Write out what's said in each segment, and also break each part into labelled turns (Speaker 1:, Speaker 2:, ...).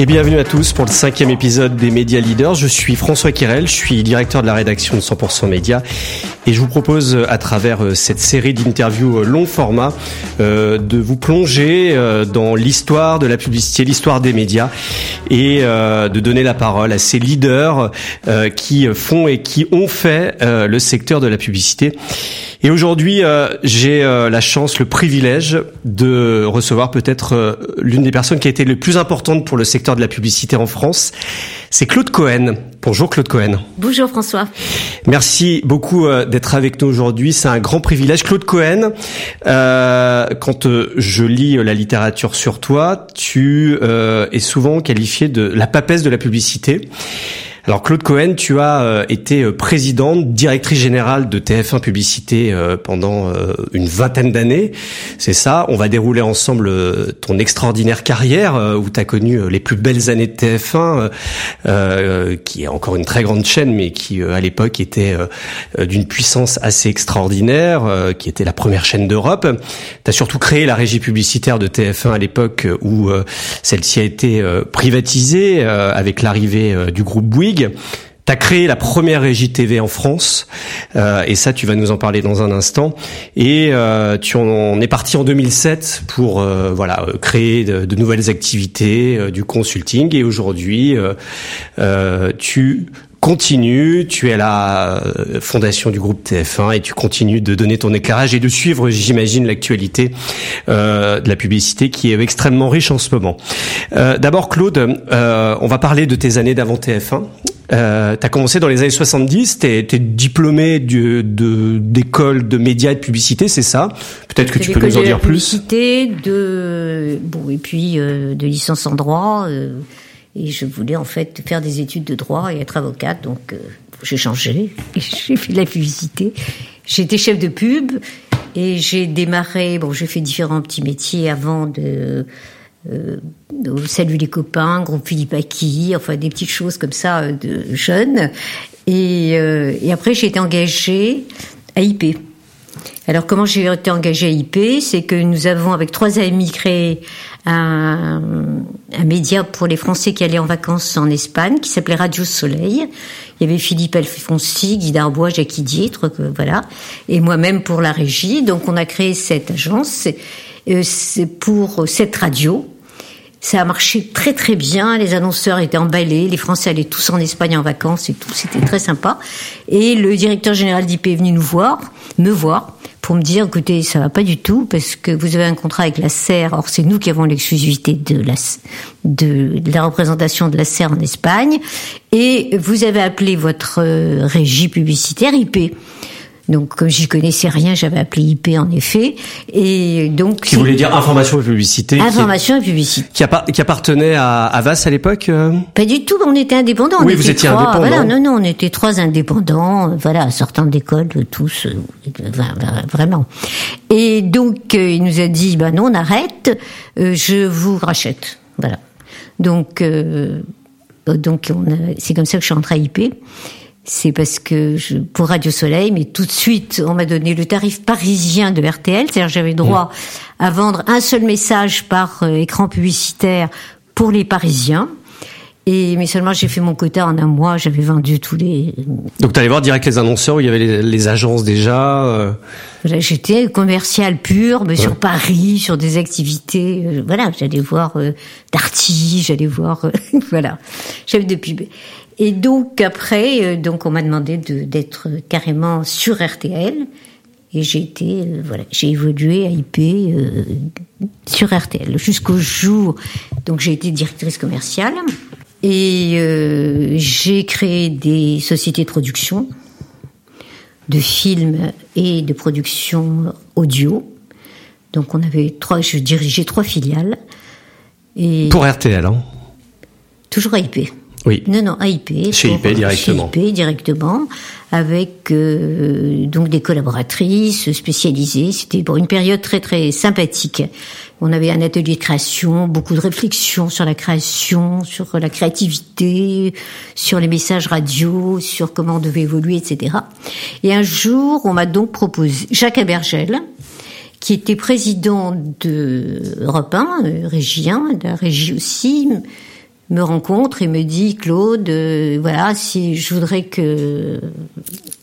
Speaker 1: Et bienvenue à tous pour le cinquième épisode des Médias Leaders. Je suis François Kirel, je suis directeur de la rédaction de 100% Média et je vous propose à travers euh, cette série d'interviews euh, long format euh, de vous plonger dans l'histoire de la publicité, l'histoire des médias et de donner la parole à ces leaders qui font et qui ont fait le secteur de la publicité. Et aujourd'hui, euh, j'ai euh, la chance, le privilège de recevoir peut-être euh, l'une des personnes qui a été le plus importante pour le secteur de la publicité en France. C'est Claude Cohen. Bonjour Claude Cohen.
Speaker 2: Bonjour François.
Speaker 1: Merci beaucoup d'être avec nous aujourd'hui. C'est un grand privilège. Claude Cohen, quand je lis la littérature sur toi, tu es souvent qualifié de la papesse de la publicité. Alors Claude Cohen, tu as euh, été euh, présidente, directrice générale de TF1 Publicité euh, pendant une vingtaine d'années. C'est ça, on va dérouler ensemble ton extraordinaire carrière où tu as connu les plus belles années de TF1, qui est encore une très grande chaîne, mais qui à l'époque était d'une puissance assez extraordinaire, qui était la première chaîne d'Europe. Tu as surtout créé la régie publicitaire de TF1 à l'époque où celle-ci a été privatisée avec l'arrivée du groupe Bouygues. Tu as créé la première régie TV en France, euh, et ça, tu vas nous en parler dans un instant. Et euh, tu en es parti en 2007 pour euh, voilà créer de, nouvelles activités, du consulting. Et aujourd'hui, tu continues, tu es à la fondation du groupe TF1 et tu continues de donner ton éclairage et de suivre, j'imagine, l'actualité de la publicité qui est extrêmement riche en ce moment. D'abord, Claude, on va parler de tes années d'avant TF1. Euh, tu as commencé dans les années 70, tu es, diplômé d'école de, d'école de médias et de publicité, c'est ça? Peut-être que tu peux nous en dire plus?
Speaker 2: De bon et puis euh, de licence en droit euh, et je voulais en fait faire des études de droit et être avocate donc euh, j'ai changé j'ai fait de la publicité. J'étais chef de pub et j'ai démarré bon j'ai fait différents petits métiers avant de euh, Salut les copains, groupe Philippe Aki, enfin des petites choses comme ça euh, de jeunes. Et, euh, et après, j'ai été engagée à IP. Alors, comment j'ai été engagée à IP C'est que nous avons, avec trois amis, créé un, un, média pour les Français qui allaient en vacances en Espagne, qui s'appelait Radio Soleil. Il y avait Philippe Alfonsi, Guy Darbois, Jacques Dietre, voilà, et moi-même pour la régie. Donc, on a créé cette agence. Euh, c'est pour cette radio. Ça a marché très très bien. Les annonceurs étaient emballés. Les Français allaient tous en Espagne en vacances et tout. C'était très sympa. Et le directeur général d'IP est venu nous voir, me voir, pour me dire, écoutez, ça va pas du tout parce que vous avez un contrat avec la SER. Or, c'est nous qui avons l'exclusivité de la, de, la représentation de la SER en Espagne. Et vous avez appelé votre euh, régie publicitaire IP. Donc, comme j'y connaissais rien, j'avais appelé IP en effet. Et donc.
Speaker 1: Qui voulait dire information et publicité.
Speaker 2: Information et publicité.
Speaker 1: Qui, qui appartenait à Avas à l'époque. Euh
Speaker 2: Pas du tout. On était indépendants.
Speaker 1: Oui, vous étiez indépendants.
Speaker 2: Voilà, non, non, on était trois indépendants. Voilà, sortant d'école, tous, euh, vraiment. Et donc, euh, il nous a dit, bah non, on arrête. je vous rachète. Voilà. Donc, donc, c'est comme ça que je suis entrée à IP c'est parce que je, pour Radio Soleil, mais tout de suite, on m'a donné le tarif parisien de RTL, c'est-à-dire j'avais droit à vendre un seul message par euh, écran publicitaire pour les Parisiens. Et, mais seulement j'ai fait mon quota en un mois, j'avais vendu tous les.
Speaker 1: Donc tu allais voir direct les annonceurs où il y avait les, agences déjà. Euh...
Speaker 2: J'étais commercial pur, mais sur Paris, sur des activités. Euh, voilà, j'allais voir euh, Darty, j'allais voir, euh, voilà, chef de pub. Et donc après, euh, donc on m'a demandé d'être carrément sur RTL. Et j'ai été, euh, voilà, j'ai évolué à IP euh, sur RTL jusqu'au jour. Donc j'ai été directrice commerciale et j'ai créé des sociétés de production de films et de production audio. Donc on avait trois, je dirigeais trois filiales.
Speaker 1: Et pour RTL, hein?
Speaker 2: Toujours à IP.
Speaker 1: Oui.
Speaker 2: Non, non, AIP.
Speaker 1: Chez IP directement.
Speaker 2: Chez IP directement, avec euh, donc des collaboratrices spécialisées. C'était pour une période très très sympathique. On avait un atelier de création, beaucoup de réflexions sur la création, sur la créativité, sur les messages radio, sur comment on devait évoluer, etc. Et un jour, on m'a donc proposé Jacques Abergel, qui était président de Europe 1, euh, régien, de la régie aussi, me rencontre et me dit Claude, euh, voilà, si je voudrais que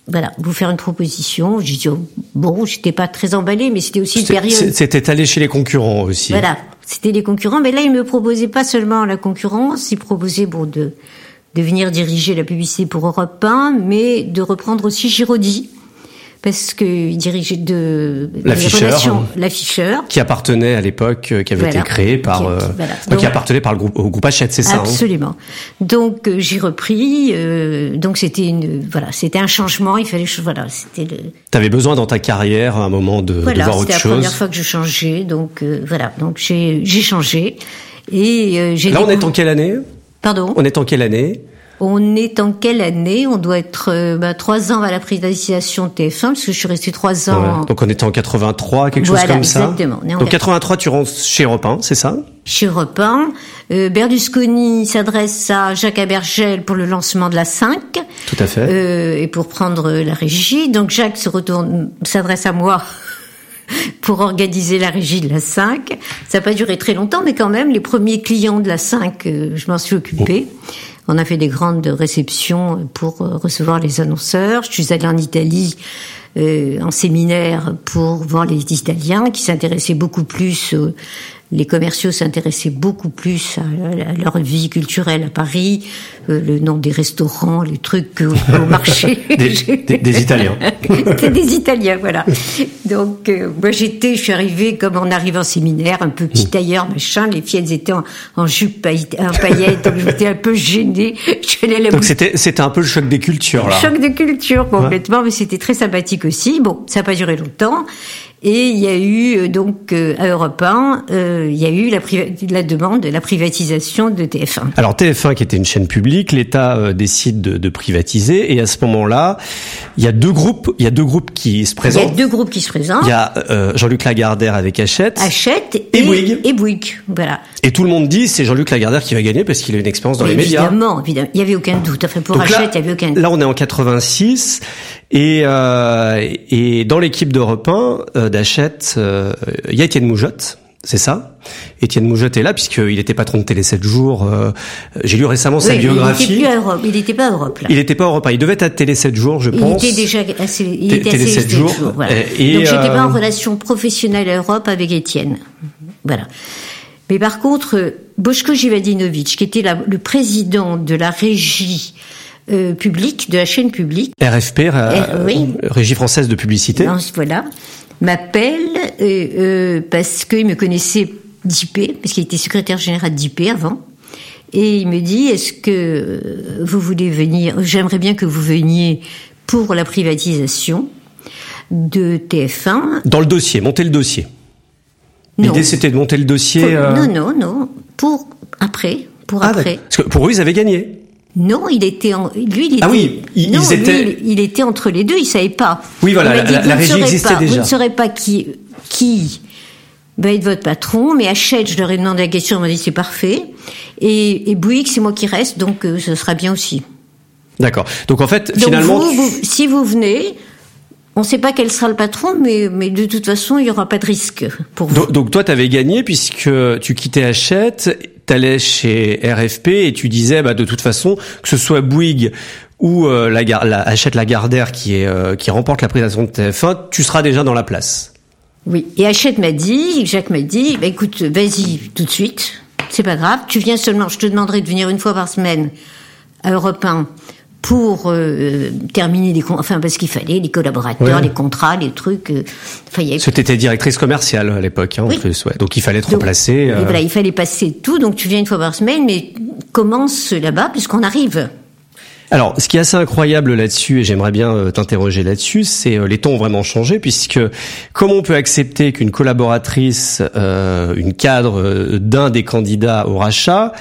Speaker 2: voilà, vous faire une proposition. J'ai dit oh, bon, j'étais pas très emballée, mais c'était aussi une période.
Speaker 1: C'était allé chez les concurrents aussi.
Speaker 2: Voilà, c'était les concurrents, mais là il me proposait pas seulement la concurrence, il proposait bon de de venir diriger la publicité pour Europe 1, mais de reprendre aussi Giraudy parce qu'il dirigeait de
Speaker 1: l'afficheur,
Speaker 2: l'afficheur,
Speaker 1: qui appartenait à l'époque, euh, qui avait été créé par, qui, euh, qui appartenait par le groupe au groupe Hachette, c'est ça
Speaker 2: hein Absolument. Donc euh, j'ai repris. Euh, donc c'était une, voilà, c'était un changement. Il fallait, voilà, c'était. Le...
Speaker 1: T'avais besoin dans ta carrière à un moment de,
Speaker 2: voilà,
Speaker 1: de voir autre chose.
Speaker 2: C'était la première fois que je changeais, donc euh, voilà, donc j'ai j'ai changé et j'ai.
Speaker 1: Là, on est en quelle année?
Speaker 2: Pardon?
Speaker 1: On est en quelle année?
Speaker 2: On est en quelle année? On doit être euh, bah, trois ans à la privatisation de TF1, parce que je suis restée trois ans.
Speaker 1: Donc on était en 83, quelque chose comme ça.
Speaker 2: Exactement.
Speaker 1: Donc 83, tu rentres chez Europe 1, c'est ça?
Speaker 2: Chez Europe 1. Euh, Berlusconi s'adresse à Jacques Abergel pour le lancement de la 5.
Speaker 1: Tout à fait.
Speaker 2: Euh, et pour prendre la régie. Donc Jacques se retourne, s'adresse à moi pour organiser la régie de la 5. Ça n'a pas duré très longtemps, mais quand même, les premiers clients de la 5, euh, je m'en suis occupée. Oh. On a fait des grandes réceptions pour euh, recevoir les annonceurs. Je suis allée en Italie euh, en séminaire pour voir les Italiens qui s'intéressaient beaucoup plus les commerciaux s'intéressaient beaucoup plus à, leur vie culturelle à Paris, euh, le nom des restaurants, les trucs au marché.
Speaker 1: des, des, des, Italiens.
Speaker 2: C'était des Italiens, voilà. Donc euh, moi j'étais, je suis arrivée comme on arrive en séminaire, un peu petit tailleur, machin. Les filles elles étaient en, en jupe en paillettes, donc j'étais un peu gênée.
Speaker 1: donc c'était c'était un peu le choc des cultures là.
Speaker 2: Choc de culture complètement, ouais. mais c'était très sympathique aussi. Bon, ça n'a pas duré longtemps. Et il y a eu euh, donc euh, à Europe 1, euh, il y a eu la, la, demande de la privatisation de TF1.
Speaker 1: Alors TF1 qui était une chaîne publique, l'État euh, décide de, de, privatiser et à ce moment-là, il y a deux groupes, il y a deux groupes qui se présentent.
Speaker 2: Il y a deux groupes qui se présentent.
Speaker 1: Il y a euh, Jean-Luc Lagardère avec Hachette.
Speaker 2: Hachette
Speaker 1: et, et Bouygues.
Speaker 2: Et Bouygues, voilà.
Speaker 1: Et tout le monde dit c'est Jean-Luc Lagardère qui va gagner parce qu'il a une expérience dans
Speaker 2: mais
Speaker 1: les
Speaker 2: évidemment,
Speaker 1: médias.
Speaker 2: Évidemment, évidemment, il y avait aucun doute. Enfin pour Hachette, il y avait aucun doute.
Speaker 1: Là on est en 86 et euh, et dans l'équipe d'Europe 1 euh, d'Hachette, euh, il y a Étienne Moujotte. C'est ça? Étienne Moujotte est là puisqu'il était patron de Télé 7 jours. Euh, J'ai lu récemment
Speaker 2: oui,
Speaker 1: sa biographie.
Speaker 2: Il n'était plus à Europe. Il n'était pas à Europe là.
Speaker 1: Il n'était pas à Europe. Il devait être à Télé 7 jours, je pense.
Speaker 2: Il était déjà assez. Il était
Speaker 1: Télé 7 jours.
Speaker 2: jours voilà.
Speaker 1: Et
Speaker 2: Donc j'étais
Speaker 1: euh...
Speaker 2: pas en relation professionnelle à Europe avec Étienne. Voilà. Mais par contre, Boško Jivadinovic, qui était la, le président de la régie euh, publique, de la chaîne publique.
Speaker 1: RFP, R, oui. Régie française de publicité.
Speaker 2: Non, voilà. M'appelle euh, euh, parce qu'il me connaissait d'IP, parce qu'il était secrétaire général d'IP avant. Et il me dit, est-ce que vous voulez venir, j'aimerais bien que vous veniez pour la privatisation de TF1.
Speaker 1: Dans le dossier, monter le dossier. L'idée c'était de monter le dossier.
Speaker 2: Pour, euh... Non, non, non. Pour après, pour
Speaker 1: ah,
Speaker 2: après.
Speaker 1: Parce que pour eux, ils avaient gagné.
Speaker 2: Non, il était en, lui, il était,
Speaker 1: ah oui,
Speaker 2: non,
Speaker 1: ils étaient,
Speaker 2: lui, il était entre les deux, il savait pas.
Speaker 1: Oui, voilà, dit, la, la régie existait
Speaker 2: pas,
Speaker 1: déjà.
Speaker 2: Vous ne saurez pas qui, qui va être votre patron, mais Hachette, je leur ai demandé la question, on m'a dit c'est parfait. Et, et Bouygues, c'est moi qui reste, donc euh, ce sera bien aussi.
Speaker 1: D'accord. Donc en fait,
Speaker 2: donc
Speaker 1: finalement,
Speaker 2: vous, vous, si vous venez, on ne sait pas quel sera le patron, mais, mais de toute façon, il n'y aura pas de risque pour vous.
Speaker 1: Donc, donc toi, tu avais gagné puisque tu quittais Hachette, t'allais chez RFP et tu disais, bah, de toute façon, que ce soit Bouygues ou euh, la, la, Hachette Lagardère qui, est, euh, qui remporte la présentation de TF1, tu seras déjà dans la place.
Speaker 2: Oui. Et Hachette m'a dit, Jacques m'a dit, bah, écoute, vas-y tout de suite, c'est pas grave, tu viens seulement, je te demanderai de venir une fois par semaine à Europe 1 pour euh, terminer les enfin parce qu'il fallait les collaborateurs,
Speaker 1: Ouais.
Speaker 2: les contrats, les trucs. Euh, enfin, il y avait-
Speaker 1: t'étais directrice commerciale à l'époque, hein, en
Speaker 2: Oui.
Speaker 1: plus. Ouais. Donc il fallait te
Speaker 2: Donc,
Speaker 1: remplacer. euh,
Speaker 2: voilà, il fallait passer tout. Donc tu viens une fois par semaine, mais commence là-bas puisqu'on arrive.
Speaker 1: Alors, ce qui est assez incroyable là-dessus, et j'aimerais bien euh, t'interroger là-dessus, c'est euh, les temps ont vraiment changé, puisque comment on peut accepter qu'une collaboratrice, euh, une cadre d'un des candidats au rachat,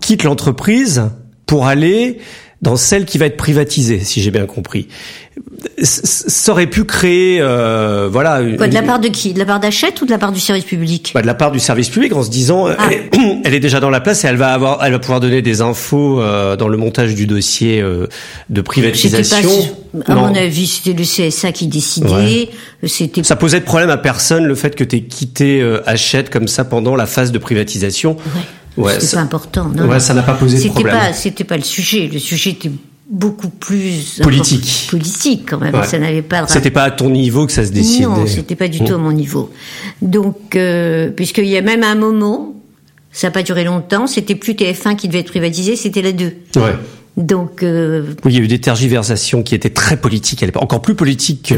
Speaker 1: quitte l'entreprise pour aller dans celle qui va être privatisée, si j'ai bien compris. Ça aurait pu créer, euh, voilà,
Speaker 2: Quoi, de la part de qui? De la part d'Hachette ou de la part du service public?
Speaker 1: Bah, de la part du service public en se disant
Speaker 2: Ah.
Speaker 1: elle, est, elle est déjà dans la place et elle va avoir elle va pouvoir donner des infos euh, dans le montage du dossier euh, de privatisation.
Speaker 2: pas. À
Speaker 1: Non.
Speaker 2: mon avis, c'était le CSA qui décidait.
Speaker 1: Ouais.
Speaker 2: C'était
Speaker 1: Ça posait de problème à personne le fait que tu aies quitté euh, Hachette comme ça pendant la phase de privatisation.
Speaker 2: Ouais, c'était pas important.
Speaker 1: Non, ouais, ça n'a pas posé de problème.
Speaker 2: Pas, c'était pas le sujet. Le sujet était beaucoup plus
Speaker 1: politique.
Speaker 2: Politique quand même. Ça n'avait pas.
Speaker 1: C'était pas à ton niveau que ça se décidait.
Speaker 2: Non, c'était pas du tout à mon niveau. Donc, euh, puisqu'il y a même un moment, ça n'a pas duré longtemps. C'était plus TF1 qui devait être privatisé, c'était la 2.
Speaker 1: Ouais.
Speaker 2: Donc, euh,
Speaker 1: oui, il y a eu des tergiversations qui étaient très politiques à l'époque, encore plus politiques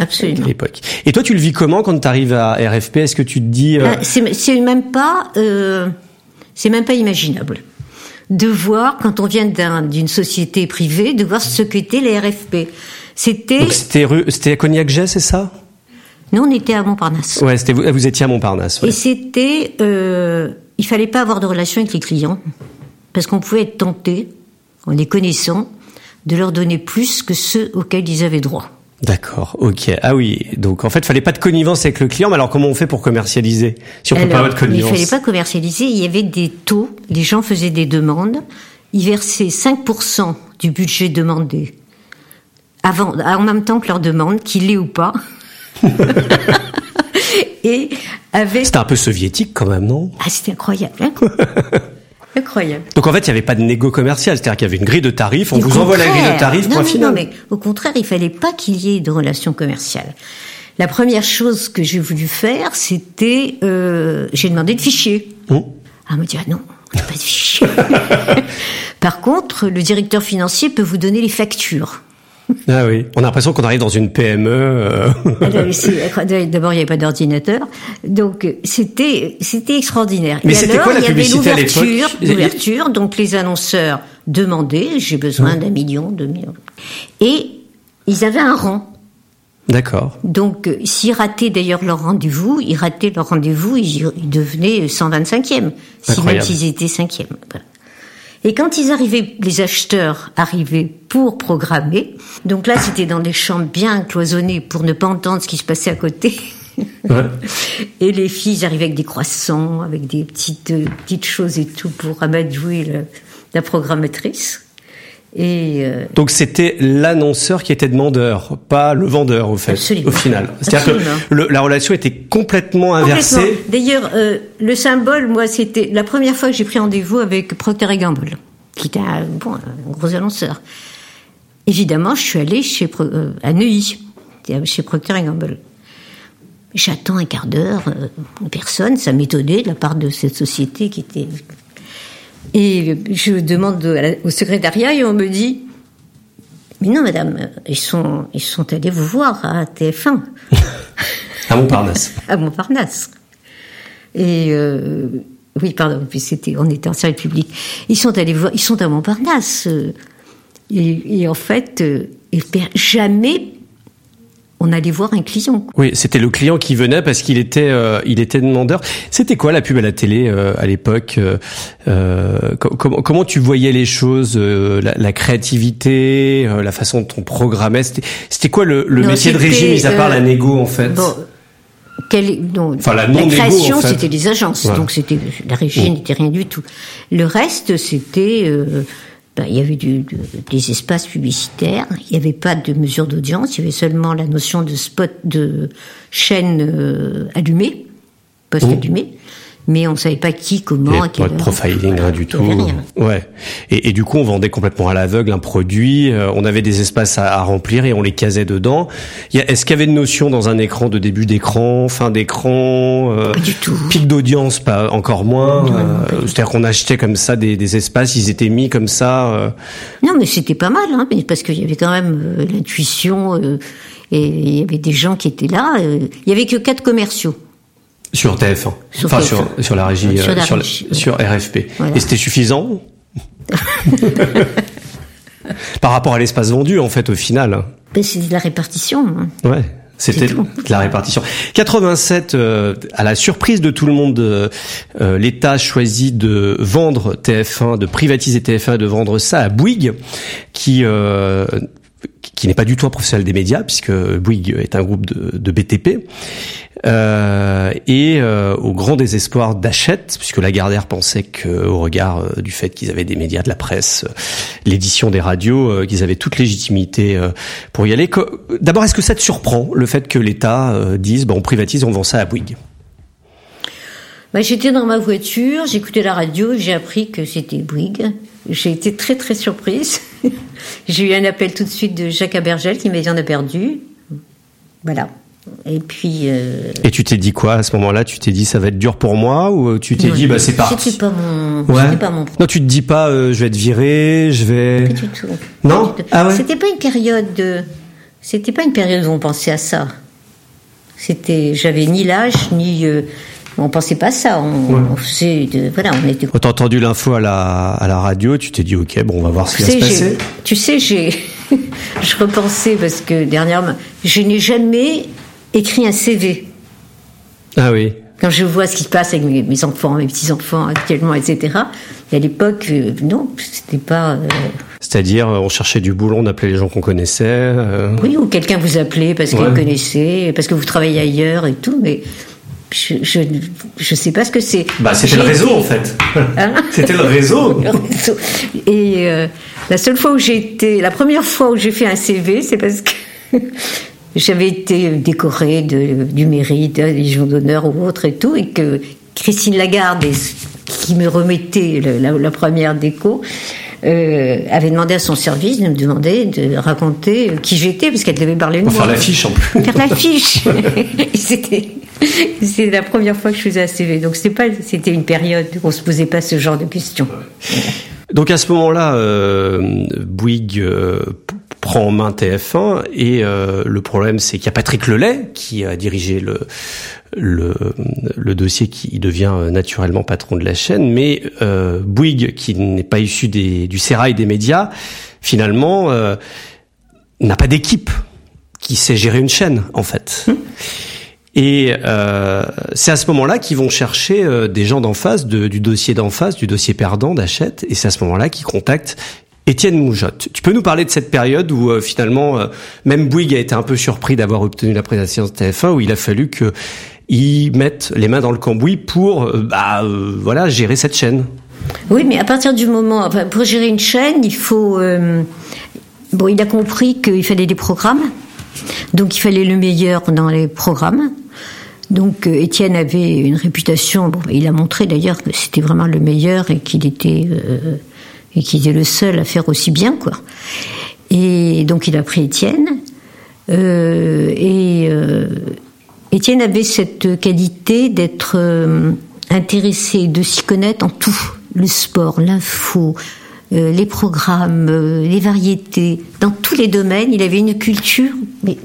Speaker 2: absolument,
Speaker 1: à l'époque. Et toi, tu le vis comment quand tu arrives à RFP Est-ce que tu te dis euh...
Speaker 2: C'est même pas, euh, c'est même pas imaginable de voir quand on vient d'une société privée, de voir ce qu'étaient les RFP.
Speaker 1: C'était. C'était Cognac-Jet, c'est ça?
Speaker 2: Nous, on était à Montparnasse.
Speaker 1: Ouais, c'était vous, vous étiez à Montparnasse.
Speaker 2: Ouais. Et c'était, euh, il fallait pas avoir de relation avec les clients parce qu'on pouvait être tenté en les connaissant, de leur donner plus que ceux auxquels ils avaient droit.
Speaker 1: D'accord, ok. Ah oui, donc en fait, il fallait pas de connivence avec le client, mais alors comment on fait pour commercialiser Si on peut pas avoir de connivence
Speaker 2: Il fallait pas commercialiser, il y avait des taux, les gens faisaient des demandes, ils versaient 5% du budget demandé avant, en même temps que leur demande, qu'il l'ait ou pas.
Speaker 1: Et avec... C'était un peu soviétique quand même, non?
Speaker 2: Ah, c'était incroyable. Hein Incroyable.
Speaker 1: Donc en fait, il n'y avait pas de négo commercial, c'est-à-dire qu'il y avait une grille de tarifs, on vous envoie la grille de tarifs, point
Speaker 2: final. Non, mais au contraire, il fallait pas qu'il y ait de relations commerciales. La première chose que j'ai voulu faire, c'était, euh, j'ai demandé de fichier. Oh. Ah, on me dit, ah non, on n'a pas de fichier. Par contre, le directeur financier peut vous donner les factures.
Speaker 1: Ah oui, on a l'impression qu'on arrive dans une PME. Euh.
Speaker 2: D'abord, il n'y avait pas d'ordinateur, donc c'était c'était extraordinaire.
Speaker 1: Mais c'était quoi la publicité à l'époque
Speaker 2: L'ouverture, donc les annonceurs demandaient, j'ai besoin d'un million, deux millions, et ils avaient un rang.
Speaker 1: D'accord.
Speaker 2: Donc, s'ils rataient d'ailleurs leur rendez-vous, ils rataient leur rendez-vous, ils, devenaient 125e, si même s'ils étaient 5e. Et quand ils arrivaient, les acheteurs arrivaient pour programmer. Donc là, c'était dans des chambres bien cloisonnées pour ne pas entendre ce qui se passait à côté. Ouais. Et les filles arrivaient avec des croissants, avec des petites euh, petites choses et tout pour amadouer la, la programmatrice. Et euh,
Speaker 1: Donc c'était l'annonceur qui était demandeur, pas le vendeur au fait,
Speaker 2: Absolument.
Speaker 1: au final. C'est-à-dire que la relation était complètement inversée.
Speaker 2: D'ailleurs, euh, le symbole, moi, c'était la première fois que j'ai pris rendez-vous avec Procter Gamble, qui était un, bon, un gros annonceur. Évidemment, je suis allée chez euh, à Neuilly, chez Procter Gamble. J'attends un quart d'heure, personne, ça m'étonnait de la part de cette société qui était et je demande au secrétariat et on me dit Mais non, madame, ils sont, ils sont allés vous voir à TF1.
Speaker 1: à Montparnasse.
Speaker 2: à Montparnasse. Et euh, oui, pardon, c'était, on était en service public. Ils sont allés voir, ils sont à Montparnasse. Et, et en fait, euh, jamais on allait voir un client.
Speaker 1: Oui, c'était le client qui venait parce qu'il était, euh, il était demandeur. C'était quoi la pub à la télé euh, à l'époque euh, comment, comment tu voyais les choses, la, créativité, la façon dont on programmait C'était quoi le, métier de régie, mis à part la négo en fait?
Speaker 2: enfin, la, création, c'était les agences, donc c'était la régie n'était rien du tout. Le reste, c'était ben, il y avait du, des espaces publicitaires, il n'y avait pas de mesure d'audience, il y avait seulement la notion de spot de chaîne euh, allumée, poste mmh. allumé mais on savait pas qui, comment,
Speaker 1: à quelle Pas de profiling, rien du tout. Ouais. Et, et, du coup, on vendait complètement à l'aveugle un produit. Euh, on avait des espaces à, remplir et on les casait dedans. Est-ce qu'il y avait une notion dans un écran de début d'écran, fin d'écran,
Speaker 2: euh, pas du tout.
Speaker 1: pic d'audience, pas encore moins. Euh, c'est-à-dire qu'on achetait comme ça des, des, espaces, ils étaient mis comme ça. Euh.
Speaker 2: Non, mais c'était pas mal, hein, parce qu'il y avait quand même l'intuition. et il y avait des gens qui étaient là. il y avait que quatre commerciaux.
Speaker 1: Sur TF1. enfin, Sur, sur la régie, sur, euh, sur, RFP. Et c'était suffisant Par rapport à l'espace vendu, en fait, au final.
Speaker 2: C'est de la répartition. Hein.
Speaker 1: Ouais. C'était la répartition. 87, euh, à la surprise de tout le monde, euh, l'État choisit de vendre TF1, de privatiser TF1, de vendre ça à Bouygues, qui qui n'est pas du tout un professionnel des médias, puisque Bouygues est un groupe de, BTP. Euh, et euh, au grand désespoir d'Achette, puisque Lagardère pensait que, au regard euh, du fait qu'ils avaient des médias, de la presse, l'édition des radios, qu'ils avaient toute légitimité pour y aller. D'abord, est-ce que ça te surprend le fait que l'État dise bon, on privatise, on vend ça à Bouygues?
Speaker 2: Bah, J'étais dans ma voiture, j'écoutais la radio, j'ai appris que c'était Bouygues. J'ai été très très surprise. j'ai eu un appel tout de suite de Jacques Abergel qui m'a dit on a perdu. Voilà. Et puis. Euh...
Speaker 1: Et tu t'es dit quoi à ce moment-là? Tu t'es dit ça va être dur pour moi ou tu t'es dit bah c'est parti?
Speaker 2: C'était pas mon. Ouais. Pas mon
Speaker 1: non, tu te dis pas euh, je vais être viré, je vais.
Speaker 2: Pas du tout.
Speaker 1: Non?
Speaker 2: Tout.
Speaker 1: Ah ouais?
Speaker 2: C'était pas une période de. C'était pas une période où on pensait à ça. C'était, j'avais ni l'âge ni. Euh, on pensait pas à ça. On, ouais. on faisait de, voilà, on était.
Speaker 1: Quand t'as entendu l'info à la à la radio, tu t'es dit ok, bon, on va voir ce qui va se passer.
Speaker 2: Tu sais, j'ai, je repensais parce que dernièrement, je n'ai jamais écrit un CV.
Speaker 1: Ah oui.
Speaker 2: Quand je vois ce qui se passe avec mes, mes enfants, mes petits enfants actuellement, etc. Et à l'époque, euh, non, c'était pas. Euh...
Speaker 1: C'est-à-dire, on cherchait du boulot, on appelait les gens qu'on connaissait. Euh...
Speaker 2: Oui, ou quelqu'un vous appelait parce qu'il ouais. connaissait, parce que vous travaillez ailleurs et tout, mais je, je, je sais pas ce que c'est.
Speaker 1: Bah, c'était le réseau en fait. Hein c'était le réseau.
Speaker 2: le réseau. Et euh, la seule fois où j'ai été, la première fois où j'ai fait un CV, c'est parce que j'avais été décorée de, du mérite, des Légion d'honneur ou autre et tout, et que Christine Lagarde, qui me remettait la, la, la première déco, euh, avait demandé à son service de me demander de raconter qui j'étais, parce qu'elle devait parler de moi.
Speaker 1: faire l'affiche en plus.
Speaker 2: Faire l'affiche. c'était, c'était la première fois que je faisais un CV. Donc c'était pas, c'était une période où on se posait pas ce genre de questions.
Speaker 1: Donc à ce moment-là, euh, Bouygues euh, prend en main TF1 et euh, le problème c'est qu'il y a Patrick Lelay qui a dirigé le le, le dossier qui devient naturellement patron de la chaîne, mais euh, Bouygues, qui n'est pas issu des, du sérail des médias, finalement euh, n'a pas d'équipe qui sait gérer une chaîne en fait. Mmh. Et euh, c'est à ce moment-là qu'ils vont chercher euh, des gens d'en face, de, du dossier d'en face, du dossier perdant d'Achète, et c'est à ce moment-là qu'ils contactent Étienne Moujotte. Tu peux nous parler de cette période où euh, finalement euh, même Bouygues a été un peu surpris d'avoir obtenu la présidence de TF1, où il a fallu que ils mettent les mains dans le cambouis pour euh, bah, euh, voilà gérer cette chaîne.
Speaker 2: Oui, mais à partir du moment, enfin, pour gérer une chaîne, il faut euh, bon, il a compris qu'il fallait des programmes, donc il fallait le meilleur dans les programmes. Donc Étienne avait une réputation, bon, il a montré d'ailleurs que c'était vraiment le meilleur et qu'il était euh, et qu'il était le seul à faire aussi bien quoi. Et donc il a pris Étienne euh, et Étienne avait cette qualité d'être euh, intéressé, de s'y connaître en tout, le sport, l'info, euh, les programmes, euh, les variétés, dans tous les domaines, il avait une culture mais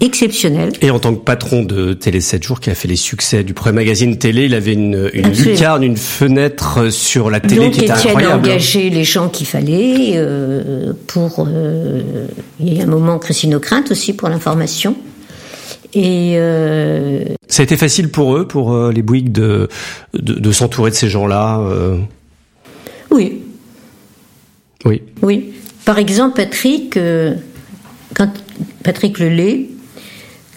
Speaker 2: exceptionnelle.
Speaker 1: Et en tant que patron de Télé 7 jours qui a fait les succès du premier magazine télé, il avait une, une lucarne, une fenêtre sur la télé
Speaker 2: Donc,
Speaker 1: qui était
Speaker 2: Étienne
Speaker 1: incroyable.
Speaker 2: a engagé les gens qu'il fallait euh, pour... Euh, il y a un moment Christine O'Crinte aussi pour l'information. Et euh...
Speaker 1: ça a été facile pour eux, pour euh, les Bouygues, de, de, de s'entourer de ces gens-là. Euh...
Speaker 2: Oui.
Speaker 1: Oui.
Speaker 2: Oui. Par exemple, Patrick, euh, quand Patrick Lelay,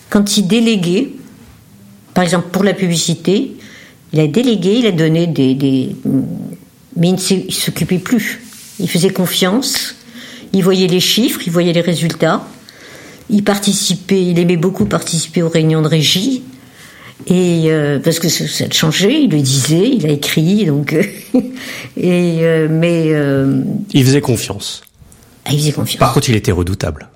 Speaker 2: quand il déléguait, par exemple pour la publicité, il a délégué, il a donné des, des mais il ne s'occupait plus. Il faisait confiance, il voyait les chiffres, il voyait les résultats. Il participait, il aimait beaucoup participer aux réunions de régie. Et euh, parce que ça, a changé, il le disait, il a écrit, donc euh, et euh, mais
Speaker 1: il faisait confiance.
Speaker 2: Ah, il faisait confiance.
Speaker 1: Par contre, il était redoutable.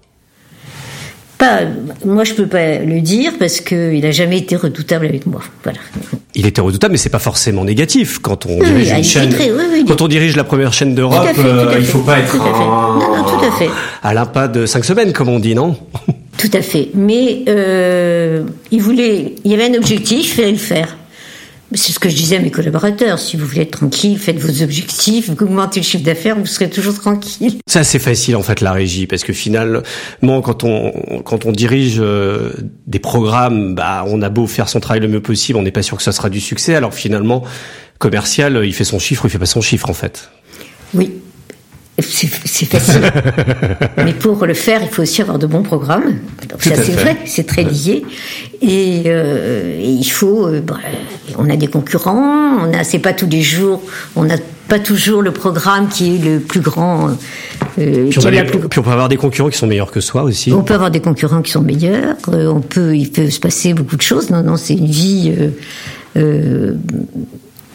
Speaker 2: Pas, moi, je peux pas le dire parce que il a jamais été redoutable avec moi. Voilà.
Speaker 1: Il était redoutable, mais c'est pas forcément négatif quand on dirige
Speaker 2: oui,
Speaker 1: une chaîne.
Speaker 2: Très, oui, oui,
Speaker 1: quand on dirige la première chaîne d'Europe, euh, il faut pas être
Speaker 2: tout à fait.
Speaker 1: un...
Speaker 2: Non, non, tout à fait.
Speaker 1: à l'impasse de cinq semaines, comme on dit, non?
Speaker 2: Tout à fait. Mais euh, il voulait, il y avait un objectif, il fallait le faire. C'est ce que je disais à mes collaborateurs. Si vous voulez être tranquille, faites vos objectifs, vous augmentez le chiffre d'affaires, vous serez toujours tranquille.
Speaker 1: Ça, c'est facile, en fait, la régie, parce que finalement, quand on, quand on dirige euh, des programmes, bah, on a beau faire son travail le mieux possible, on n'est pas sûr que ça sera du succès. Alors finalement, commercial, il fait son chiffre, il fait pas son chiffre, en fait.
Speaker 2: Oui. C'est facile. Mais pour le faire, il faut aussi avoir de bons programmes. Donc ça, c'est vrai, c'est très lié. Et, euh, et il faut. Euh, bah, on a des concurrents. On a. C'est pas tous les jours. On n'a pas toujours le programme qui est le plus grand.
Speaker 1: Euh, puis, on les, plus... puis, on peut avoir des concurrents qui sont meilleurs que soi aussi.
Speaker 2: On peut avoir des concurrents qui sont meilleurs. On peut. Il peut se passer beaucoup de choses. Non, non, c'est une vie.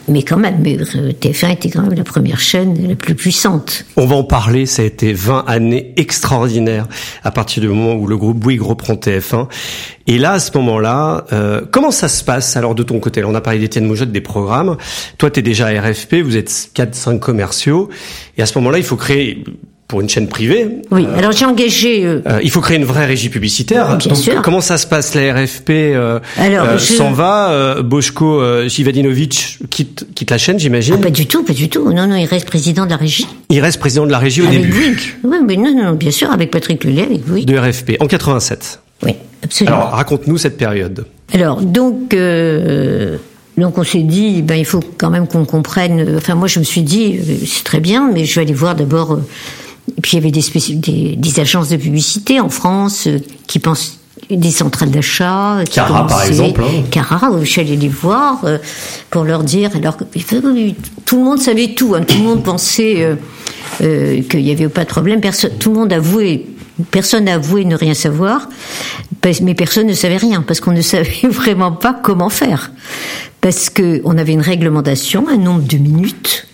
Speaker 2: Mais quand même, euh, TF1 était quand même la première chaîne la plus puissante.
Speaker 1: On va en parler, ça a été 20 années extraordinaires à partir du moment où le groupe Bouygues reprend TF1. Et là, à ce moment-là, euh, comment ça se passe alors de ton côté? On a parlé d'Étienne Moujotte des programmes. Toi, tu es déjà RFP, vous êtes 4-5 commerciaux. Et à ce moment-là, il faut créer pour une chaîne privée.
Speaker 2: Oui, euh, alors j'ai engagé.
Speaker 1: Euh, euh, il faut créer une vraie régie publicitaire.
Speaker 2: Bien sûr.
Speaker 1: Comment ça se passe La RFP alors, s'en va. Boschko Jivadinovic quitte, quitte la chaîne, j'imagine.
Speaker 2: Ah, pas du tout, pas du tout. Non, non, il reste président de la régie.
Speaker 1: Il reste président de la régie au
Speaker 2: avec
Speaker 1: début.
Speaker 2: Oui, mais non, non, bien sûr, avec Patrick Lelay, avec Bouygues.
Speaker 1: De RFP en 87.
Speaker 2: Oui, absolument.
Speaker 1: Alors raconte-nous cette période.
Speaker 2: Alors donc. Donc on s'est dit, ben il faut quand même qu'on comprenne. Enfin moi je me suis dit, c'est très bien, mais je vais aller voir d'abord et puis il y avait des, des, des agences de publicité en France euh, qui pensent des centrales d'achat.
Speaker 1: Cara par exemple. Hein.
Speaker 2: Cara, je suis allée les voir euh, pour leur dire. Alors tout le monde savait tout. Hein, tout le monde pensait euh, euh qu'il n'y avait pas de problème. Personne, tout le monde avouait. Personne n'a avoué ne rien savoir, mais personne ne savait rien parce qu'on ne savait vraiment pas comment faire. Parce que on avait une réglementation, un nombre de minutes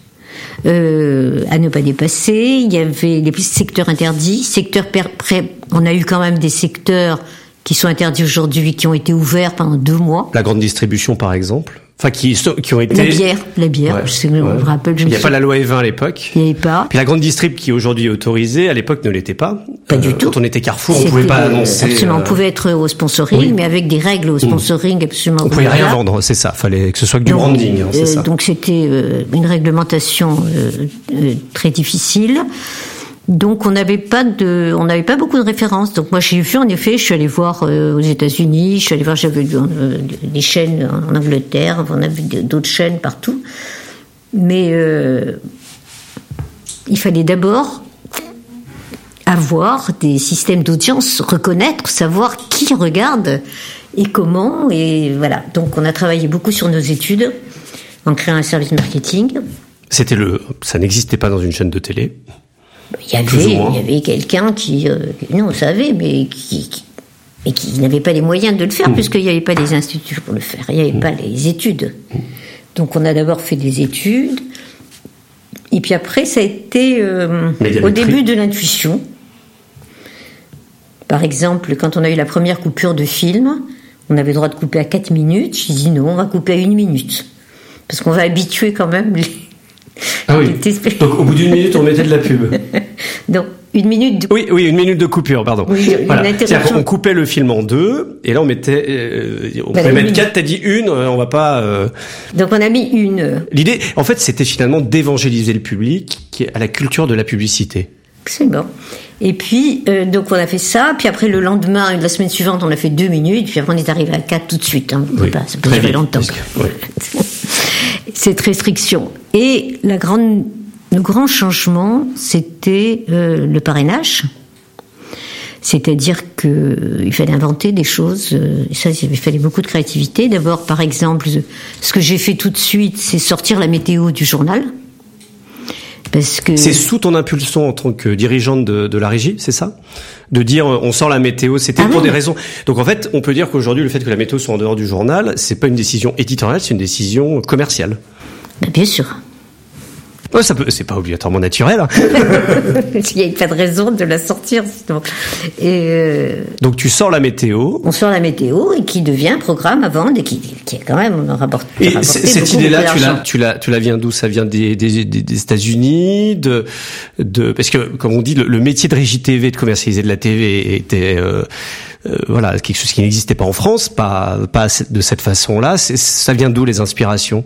Speaker 2: euh, à ne pas dépasser. Il y avait les secteurs interdits, secteurs on a eu quand même des secteurs qui sont interdits aujourd'hui, qui ont été ouverts pendant deux mois.
Speaker 1: La grande distribution, par exemple Enfin, qui, qui ont été...
Speaker 2: La bière, la bière, je, me rappelle.
Speaker 1: il n'y a pas la loi E20 à l'époque.
Speaker 2: Il n'y avait pas.
Speaker 1: Puis la grande distrib qui aujourd'hui est autorisée, à l'époque ne l'était pas.
Speaker 2: Pas du euh, tout.
Speaker 1: Quand on était Carrefour, on pouvait pas annoncer...
Speaker 2: Absolument, on euh, pouvait être au sponsoring, mais avec des règles au sponsoring absolument...
Speaker 1: On pouvait rien vendre, c'est ça. Fallait que ce soit que du branding, hein,
Speaker 2: euh,
Speaker 1: ça.
Speaker 2: Donc c'était une réglementation très difficile. Donc on n'avait pas de, on n'avait pas beaucoup de références. Donc moi j'ai vu en effet, je suis allée voir euh, aux États-Unis, je suis allée voir, j'avais euh, des chaînes en Angleterre, on a vu d'autres chaînes partout, mais euh, il fallait d'abord avoir des systèmes d'audience, reconnaître, savoir qui regarde et comment, et voilà. Donc on a travaillé beaucoup sur nos études en créant un service marketing.
Speaker 1: C'était le, ça n'existait pas dans une chaîne de télé.
Speaker 2: Il y avait, y avait quelqu'un qui, euh, nous on savait, mais qui, qui, qui n'avait pas les moyens de le faire, mmh. puisqu'il n'y avait pas les instituts pour le faire, il n'y avait mmh. pas les études. Mmh. Donc on a d'abord fait des études, et puis après ça a été euh, au début de l'intuition. Par exemple, quand on a eu la première coupure de film, on avait le droit de couper à 4 minutes, je dis non, on va couper à une minute. Parce qu'on va habituer quand même les,
Speaker 1: ah oui. Donc au bout d'une minute, on mettait de la pub.
Speaker 2: Donc une minute. De...
Speaker 1: Oui, oui, une minute de coupure, pardon. Oui, voilà. On coupait le film en deux, et là on mettait, euh, on pouvait mettre quatre. T'as dit une, euh, on va pas. Euh...
Speaker 2: Donc on a mis une.
Speaker 1: L'idée, en fait, c'était finalement d'évangéliser le public qui à la culture de la publicité.
Speaker 2: C'est bon. Et puis, euh, donc on a fait ça, puis après le lendemain, la semaine suivante, on a fait deux minutes, puis après on est arrivé à quatre tout de suite. Hein.
Speaker 1: Oui,
Speaker 2: pas, ça peut durer longtemps. Cette restriction. Et le grand changement, c'était euh, le parrainage. C'est-à-dire qu'il euh, fallait inventer des choses. Euh, ça, il fallait beaucoup de créativité. D'abord, par exemple, ce que j'ai fait tout de suite, c'est sortir la météo du journal. Parce que
Speaker 1: c'est sous ton impulsion en tant que dirigeante de, de la régie, c'est ça? De dire on sort la météo, c'était ah pour des raisons. Donc en fait, on peut dire qu'aujourd'hui, le fait que la météo soit en dehors du journal, c'est pas une décision éditoriale, c'est une décision commerciale.
Speaker 2: Ben, bien sûr.
Speaker 1: Ouais, ça peut, c'est pas obligatoirement naturel. Hein.
Speaker 2: Il n'y a pas de raison de la sortir sinon. Et euh,
Speaker 1: Donc tu sors la météo.
Speaker 2: On sort la météo et qui devient un programme à vendre et qui, qui est quand même rapporté.
Speaker 1: Et cette idée-là, tu la, tu la, tu la viens d'où? Ça vient des, des, des États-Unis, de, de, parce que comme on dit, le, métier de régie TV, de commercialiser de la TV, était euh, euh, voilà quelque chose qui n'existait pas en France, pas, pas de cette façon-là. Ça vient d'où les inspirations?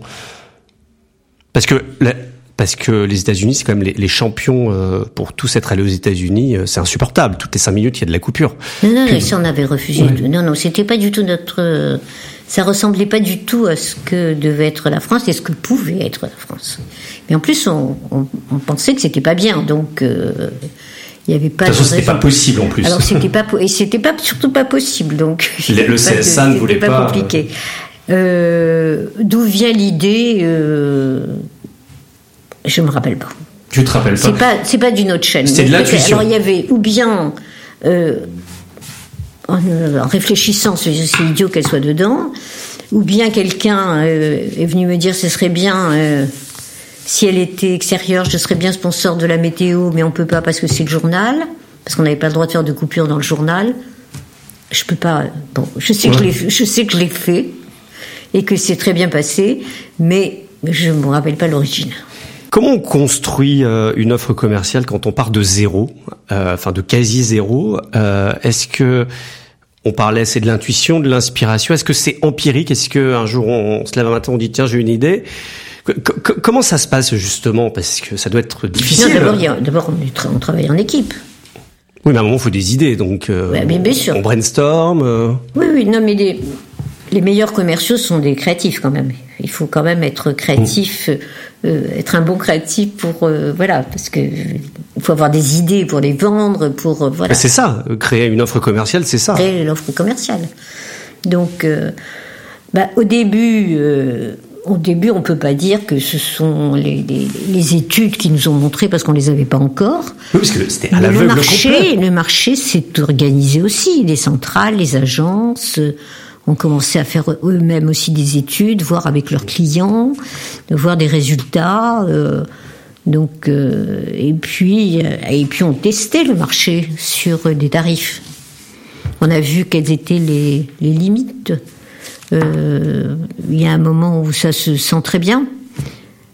Speaker 1: Parce que la, parce que les États-Unis, c'est quand même les, champions euh, pour tous être allés aux États-Unis. Euh, c'est insupportable. Toutes les cinq minutes, il y a de la coupure.
Speaker 2: Non, non, Puis, ça on avait refusé. Non, non, c'était pas du tout notre. Euh, ça ressemblait pas du tout à ce que devait être la France et ce que pouvait être la France. Mais en plus, on, pensait que c'était pas bien, donc. il y avait pas.
Speaker 1: De toute façon, c'était pas possible en plus.
Speaker 2: Alors c'était pas et c'était pas surtout pas possible donc.
Speaker 1: Le, CSA ne voulait pas.
Speaker 2: pas compliqué. D'où vient l'idée je me rappelle pas.
Speaker 1: Tu te rappelles pas
Speaker 2: C'est pas, c'est pas d'une autre chaîne.
Speaker 1: C'est de l'intuition.
Speaker 2: Alors il y avait ou bien euh, en, réfléchissant, c'est idiot qu'elle soit dedans, ou bien quelqu'un est venu me dire ce serait bien si elle était extérieure, je serais bien sponsor de la météo, mais on peut pas parce que c'est le journal, parce qu'on n'avait pas le droit de faire de coupure dans le journal. Je peux pas. Bon, je sais que je sais que je l'ai fait et que c'est très bien passé, mais je me rappelle pas l'origine.
Speaker 1: Comment on construit euh, une offre commerciale quand on part de zéro, euh, enfin de quasi zéro euh, Est-ce que on parlait, c'est de l'intuition, de l'inspiration? Est-ce que c'est empirique? Est-ce que un jour on, se lève un matin, on dit tiens j'ai une idée Comment ça se passe justement? Parce que ça doit être difficile.
Speaker 2: D'abord, on, travaille en équipe.
Speaker 1: Oui, mais à un moment, il faut des idées, donc bien sûr. on brainstorm.
Speaker 2: Oui, oui, non, mais les, les meilleurs commerciaux sont des créatifs quand même. Il faut quand même être créatif, euh, être un bon créatif pour euh, voilà, parce que il faut avoir des idées pour les vendre, pour euh, voilà.
Speaker 1: C'est ça, créer une offre commerciale, c'est ça.
Speaker 2: Créer l'offre commerciale. Donc, bah, au début. au début, on peut pas dire que ce sont les, les, études qui nous ont montré parce qu'on les avait pas encore.
Speaker 1: Oui, parce que c'était à le
Speaker 2: marché, le marché s'est organisé aussi, les centrales, les agences ont commencé à faire eux-mêmes aussi des études, voir avec leurs clients, voir des résultats. Euh, donc, euh, et puis, euh, et puis on testait le marché sur des tarifs. On a vu quelles étaient les, limites. il y a un moment où ça se sent très bien.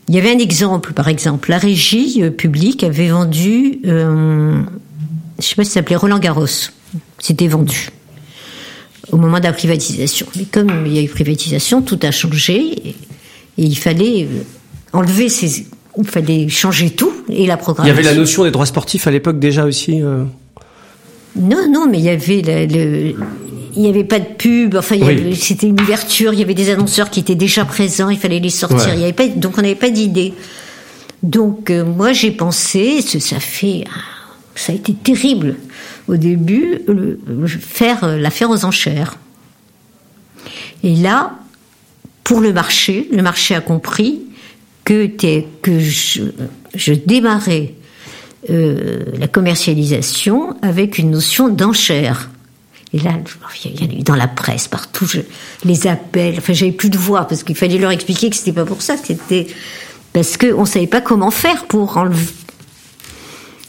Speaker 2: Il y avait un exemple, par exemple, la régie publique avait vendu, je sais pas si ça s'appelait Roland Garros. C'était vendu au moment de la privatisation. Mais comme il y a eu privatisation, tout a changé et, il fallait euh, enlever ces, il fallait changer tout et la programmation.
Speaker 1: Il y avait la notion des droits sportifs à l'époque déjà aussi. Euh?
Speaker 2: Non, non, mais il y avait le, il n'y avait pas de pub. Enfin, c'était une ouverture. Il y avait des annonceurs qui étaient déjà présents. Il fallait les sortir. Il y avait pas, donc on n'avait pas d'idée. Donc euh, moi j'ai pensé, ça fait, ça a été terrible au début, faire euh, l'affaire aux enchères. Et là, pour le marché, le marché a compris que, je, démarrais euh, la commercialisation avec une notion d'enchère. Et là, il y a eu dans la presse, partout, les appels. Enfin, j'avais plus de voix parce qu'il fallait leur expliquer que c'était pas pour ça, c'était parce qu'on savait pas comment faire pour enlever,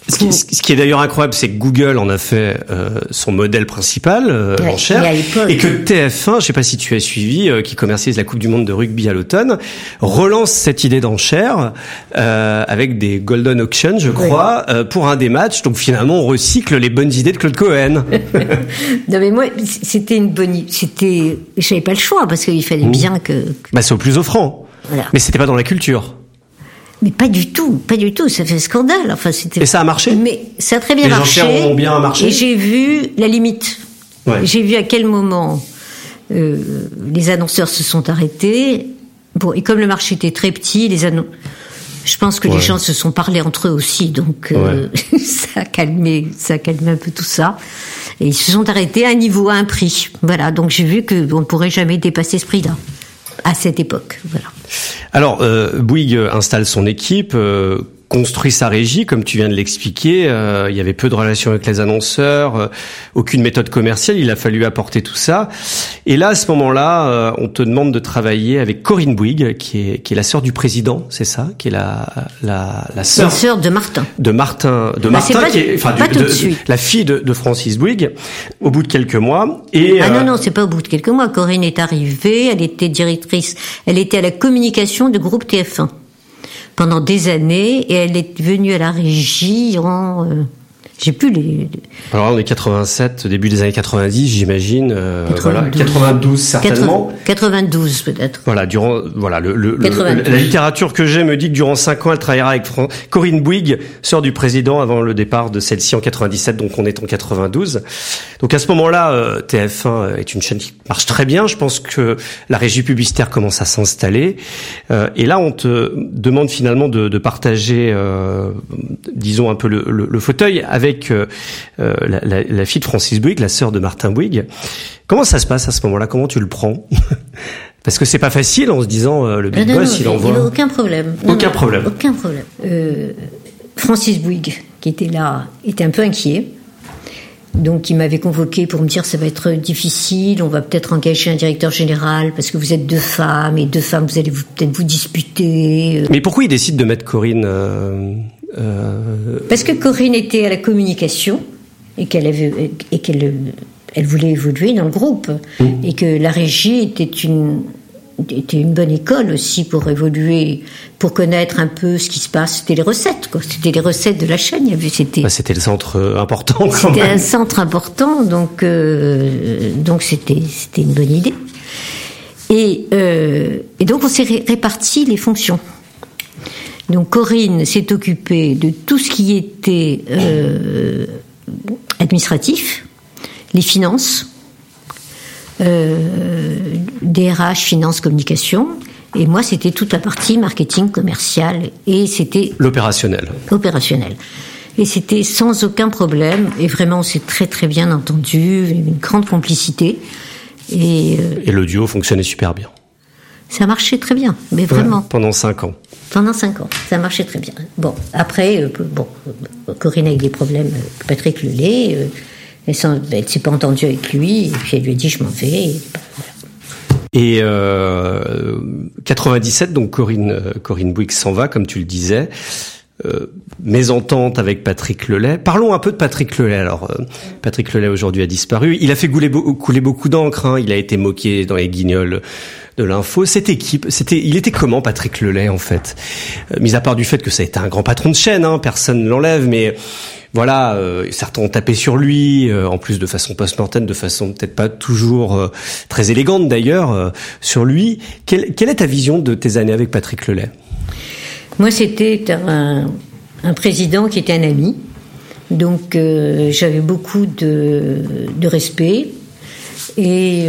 Speaker 1: ce qui, ce qui, est d'ailleurs incroyable, c'est que Google en a fait euh, son modèle principal euh, en chair, et que TF1, je sais pas si tu as suivi, euh, qui commercialise la Coupe du Monde de rugby à l'automne, relance cette idée d'enchère euh, avec des golden auctions, je crois, euh, pour un des matchs. Donc finalement, on recycle les bonnes idées de Claude Cohen.
Speaker 2: non mais moi, c'était une bonne, c'était, j'avais pas le choix parce qu'il fallait mmh. bien que. que...
Speaker 1: Bah c'est au plus offrant. Voilà. Mais c'était pas dans la culture.
Speaker 2: Mais pas du tout, pas du tout. Ça fait scandale. Enfin,
Speaker 1: c'était. Et ça a marché?
Speaker 2: Mais ça a très bien
Speaker 1: Les
Speaker 2: marché.
Speaker 1: ont bien marché?
Speaker 2: Et j'ai vu la limite. J'ai vu à quel moment euh, les annonceurs se sont arrêtés. Bon, et comme le marché était très petit, les annon... je pense que les gens se sont parlé entre eux aussi, donc euh, ça a calmé, ça a calmé un peu tout ça. Et ils se sont arrêtés à un niveau, à un prix. Voilà. Donc j'ai vu qu'on ne pourrait jamais dépasser ce prix-là à cette époque. Voilà.
Speaker 1: Alors, euh, Bouygues installe son équipe, euh, construit sa régie, comme tu viens de l'expliquer. Euh, il y avait peu de relations avec les annonceurs, euh, aucune méthode commerciale. Il a fallu apporter tout ça. Et là, à ce moment-là, euh, on te demande de travailler avec Corinne Bouygues, qui est qui est la sœur du président, c'est ça, qui est la la la sœur,
Speaker 2: la sœur de Martin,
Speaker 1: de Martin, de bah, Martin, qui est enfin la fille de, de, Francis Bouygues. Au bout de quelques mois.
Speaker 2: Et ah non non, c'est pas au bout de quelques mois. Corinne est arrivée, elle était directrice, elle était à la communication du groupe TF1 pendant des années et elle est venue à la régie en euh, j'ai plus les.
Speaker 1: Alors on est 87, début des années 90, j'imagine. Euh, 92. Voilà, 92 certainement.
Speaker 2: 92 peut-être.
Speaker 1: Voilà, durant voilà le, le, la littérature que j'ai me dit que durant cinq ans, elle travaillera avec Corinne Bouygues, sœur du président, avant le départ de celle-ci en 97, donc on est en 92. Donc à ce moment-là, euh, TF1 est une chaîne qui marche très bien. Je pense que la régie publicitaire commence à s'installer. Euh, et là, on te demande finalement de, de partager, euh, disons un peu le, le fauteuil avec avec euh, euh, la, fille de Francis Bouygues, la sœur de Martin Bouygues. Comment ça se passe à ce moment-là? Comment tu le prends? Parce que c'est pas facile en se disant euh, le big ah boss, il envoie.
Speaker 2: Il aucun problème.
Speaker 1: aucun problème.
Speaker 2: Aucun problème. Francis Bouygues, qui était là, était un peu inquiet. Donc il m'avait convoqué pour me dire ça va être difficile, on va peut-être engager un directeur général parce que vous êtes deux femmes et deux femmes vous allez peut-être vous disputer.
Speaker 1: Mais pourquoi il décide de mettre Corinne euh.
Speaker 2: Parce que Corinne était à la communication et qu'elle avait et qu'elle elle voulait évoluer dans le groupe mmh. et que la régie était une était une bonne école aussi pour évoluer, pour connaître un peu ce qui se passe. C'était les recettes, quoi. C'était les recettes de la chaîne.
Speaker 1: C'était. Bah, c'était le centre euh, important.
Speaker 2: C'était un centre important, donc euh, donc c'était c'était une bonne idée. Et euh, et donc on s'est réparti les fonctions. Donc Corinne s'est occupée de tout ce qui était euh, administratif, les finances euh, DRH, finance, communication. Et moi, c'était toute la partie marketing commercial. Et c'était.
Speaker 1: L'opérationnel.
Speaker 2: Opérationnel. Et c'était sans aucun problème. Et vraiment, on s'est très très bien entendu. Une grande complicité. Et,
Speaker 1: euh, et le duo fonctionnait super bien.
Speaker 2: Ça marchait très bien, mais vraiment.
Speaker 1: pendant cinq ans.
Speaker 2: Pendant cinq ans, ça marchait très bien. Bon, après, euh, bon, Corinne a eu des problèmes, Patrick Lelay. Euh, elle ne s'est pas entendue avec lui, et puis elle lui a dit je m'en vais.
Speaker 1: Et, euh, 97, donc Corinne Corinne Bouygues s'en va, comme tu le disais. Euh, mésentente avec Patrick Lelay. Parlons un peu de Patrick Lelay. Alors, euh, Patrick Lelay aujourd'hui a disparu. Il a fait couler, beaucoup d'encre. Hein. Il a été moqué dans les guignols de l'info. Cette équipe, c'était, il était comment Patrick Lelay en fait? Euh, Mis à part du fait que ça a été un grand patron de chaîne, hein, personne ne l'enlève, mais voilà, euh, certains ont tapé sur lui, euh, en plus de façon post-mortem, de façon peut-être pas toujours euh, très élégante d'ailleurs, sur lui. Quelle, quelle, est ta vision de tes années avec Patrick Lelay?
Speaker 2: Moi, c'était un, président qui était un ami, donc j'avais beaucoup de, respect et,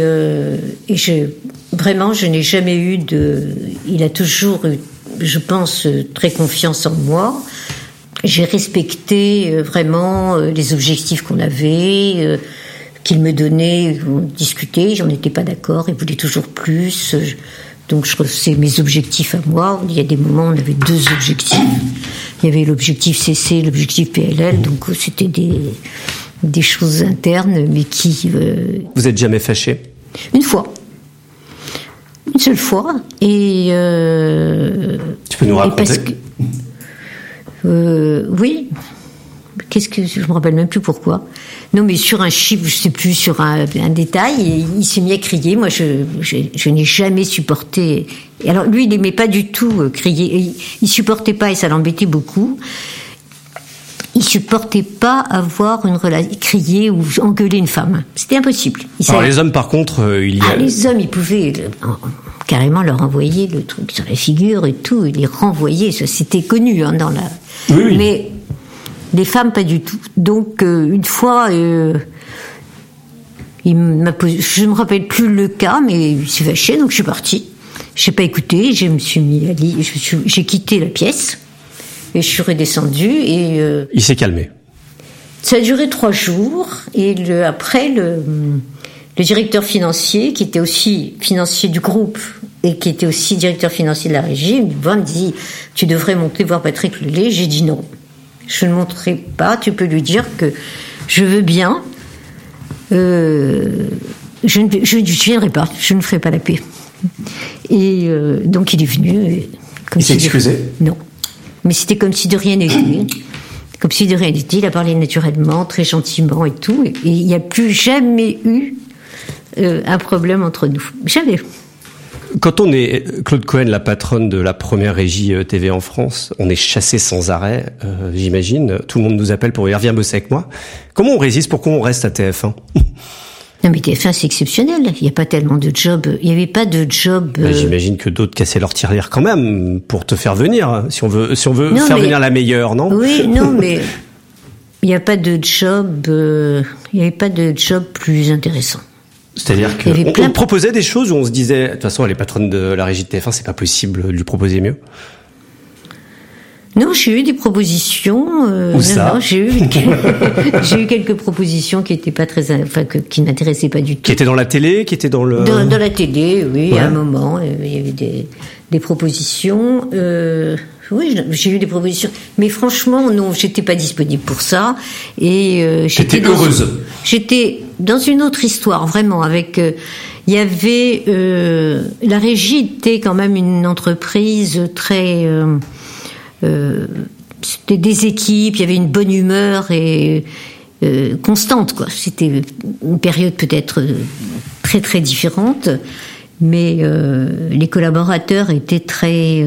Speaker 2: je, vraiment, je n'ai jamais eu de. Il a toujours eu, je pense, très confiance en moi j'ai respecté euh, vraiment euh, les objectifs qu'on avait, euh, qu'il me donnait, on discutait, j'en étais pas d'accord, il voulait toujours plus. Donc je c'est mes objectifs à moi. Il y a des moments on avait deux objectifs. Il y avait l'objectif CC, l'objectif PLL, donc c'était des, des choses internes, mais qui...
Speaker 1: Vous êtes jamais fâché?
Speaker 2: Une fois. Une seule fois. Et...
Speaker 1: tu peux nous raconter?
Speaker 2: euh, oui. Qu'est-ce que je me rappelle même plus pourquoi. Non, mais sur un chiffre, je sais plus, sur un, détail, il s'est mis à crier. Moi, je, je, n'ai jamais supporté. Et alors, lui, il n'aimait pas du tout euh, crier. Il, il supportait pas et ça l'embêtait beaucoup. Il supportait pas avoir une relation, crier ou engueuler une femme. C'était impossible.
Speaker 1: alors, les hommes, par contre, euh, il y a.
Speaker 2: Ah, les hommes, ils pouvaient carrément leur envoyer le truc sur la figure et tout, il les renvoyait. C'était connu hein, dans la mais les femmes, pas du tout. Donc, euh, une fois, euh, il m'a posé, je ne me rappelle plus le cas, mais il s'est fâché, donc je suis partie. Je n'ai pas écouté, je me suis mis à j'ai quitté la pièce et je suis redescendue et. Euh,
Speaker 1: il s'est calmé.
Speaker 2: Ça a duré trois jours et le, après le, le directeur financier, qui était aussi financier du groupe et qui était aussi directeur financier de la régie, me dit Tu devrais monter voir Patrick Lelay. J'ai dit non. Je ne monterai pas. Tu peux lui dire que je veux bien. Euh, je ne je, viendrai pas. Je ne ferai pas la paix. Et euh, donc il est venu.
Speaker 1: il s'est excusé
Speaker 2: Non. Mais c'était comme si de rien n'était. Comme si de rien n'était. Il a parlé naturellement, très gentiment et tout. Et il n'y a plus jamais eu euh, un problème entre nous. Jamais.
Speaker 1: Quand on est Claude Cohen, la patronne de la première régie euh, TV en France, on est chassé sans arrêt, euh, j'imagine. Tout le monde nous appelle pour dire viens bosser avec moi. Comment on résiste Pourquoi on reste à TF1
Speaker 2: Non mais TF1 c'est exceptionnel. Il n'y a pas tellement de jobs. Il n'y avait pas de job.
Speaker 1: Bah, j'imagine que d'autres cassaient leur tirelire quand même pour te faire venir. Si on veut, si on veut faire venir la meilleure, non?
Speaker 2: Oui, non mais il n'y a pas de job. il n'y avait pas de job plus intéressant.
Speaker 1: C'est-à-dire qu'on on proposait des choses où on se disait, de toute façon, elle est patronne de la régie de TF1, c'est pas possible de lui proposer mieux.
Speaker 2: Non, j'ai eu des propositions.
Speaker 1: Euh, Où ça
Speaker 2: J'ai eu, j'ai eu quelques propositions qui étaient pas très, enfin, qui n'intéressaient pas du tout.
Speaker 1: Qui étaient dans la télé, qui étaient dans le.
Speaker 2: Dans, dans la télé, oui. À un moment, euh, il y avait des, des propositions. Euh, Oui, j'ai eu des propositions, mais franchement, non, j'étais pas disponible pour ça. Et
Speaker 1: euh, j'étais heureuse.
Speaker 2: J'étais dans une autre histoire, vraiment. Avec, euh, il y avait euh, la régie était quand même une entreprise très. C'était des équipes, il y avait une bonne humeur et constante, quoi. C'était une période peut-être très très différente, mais les collaborateurs étaient très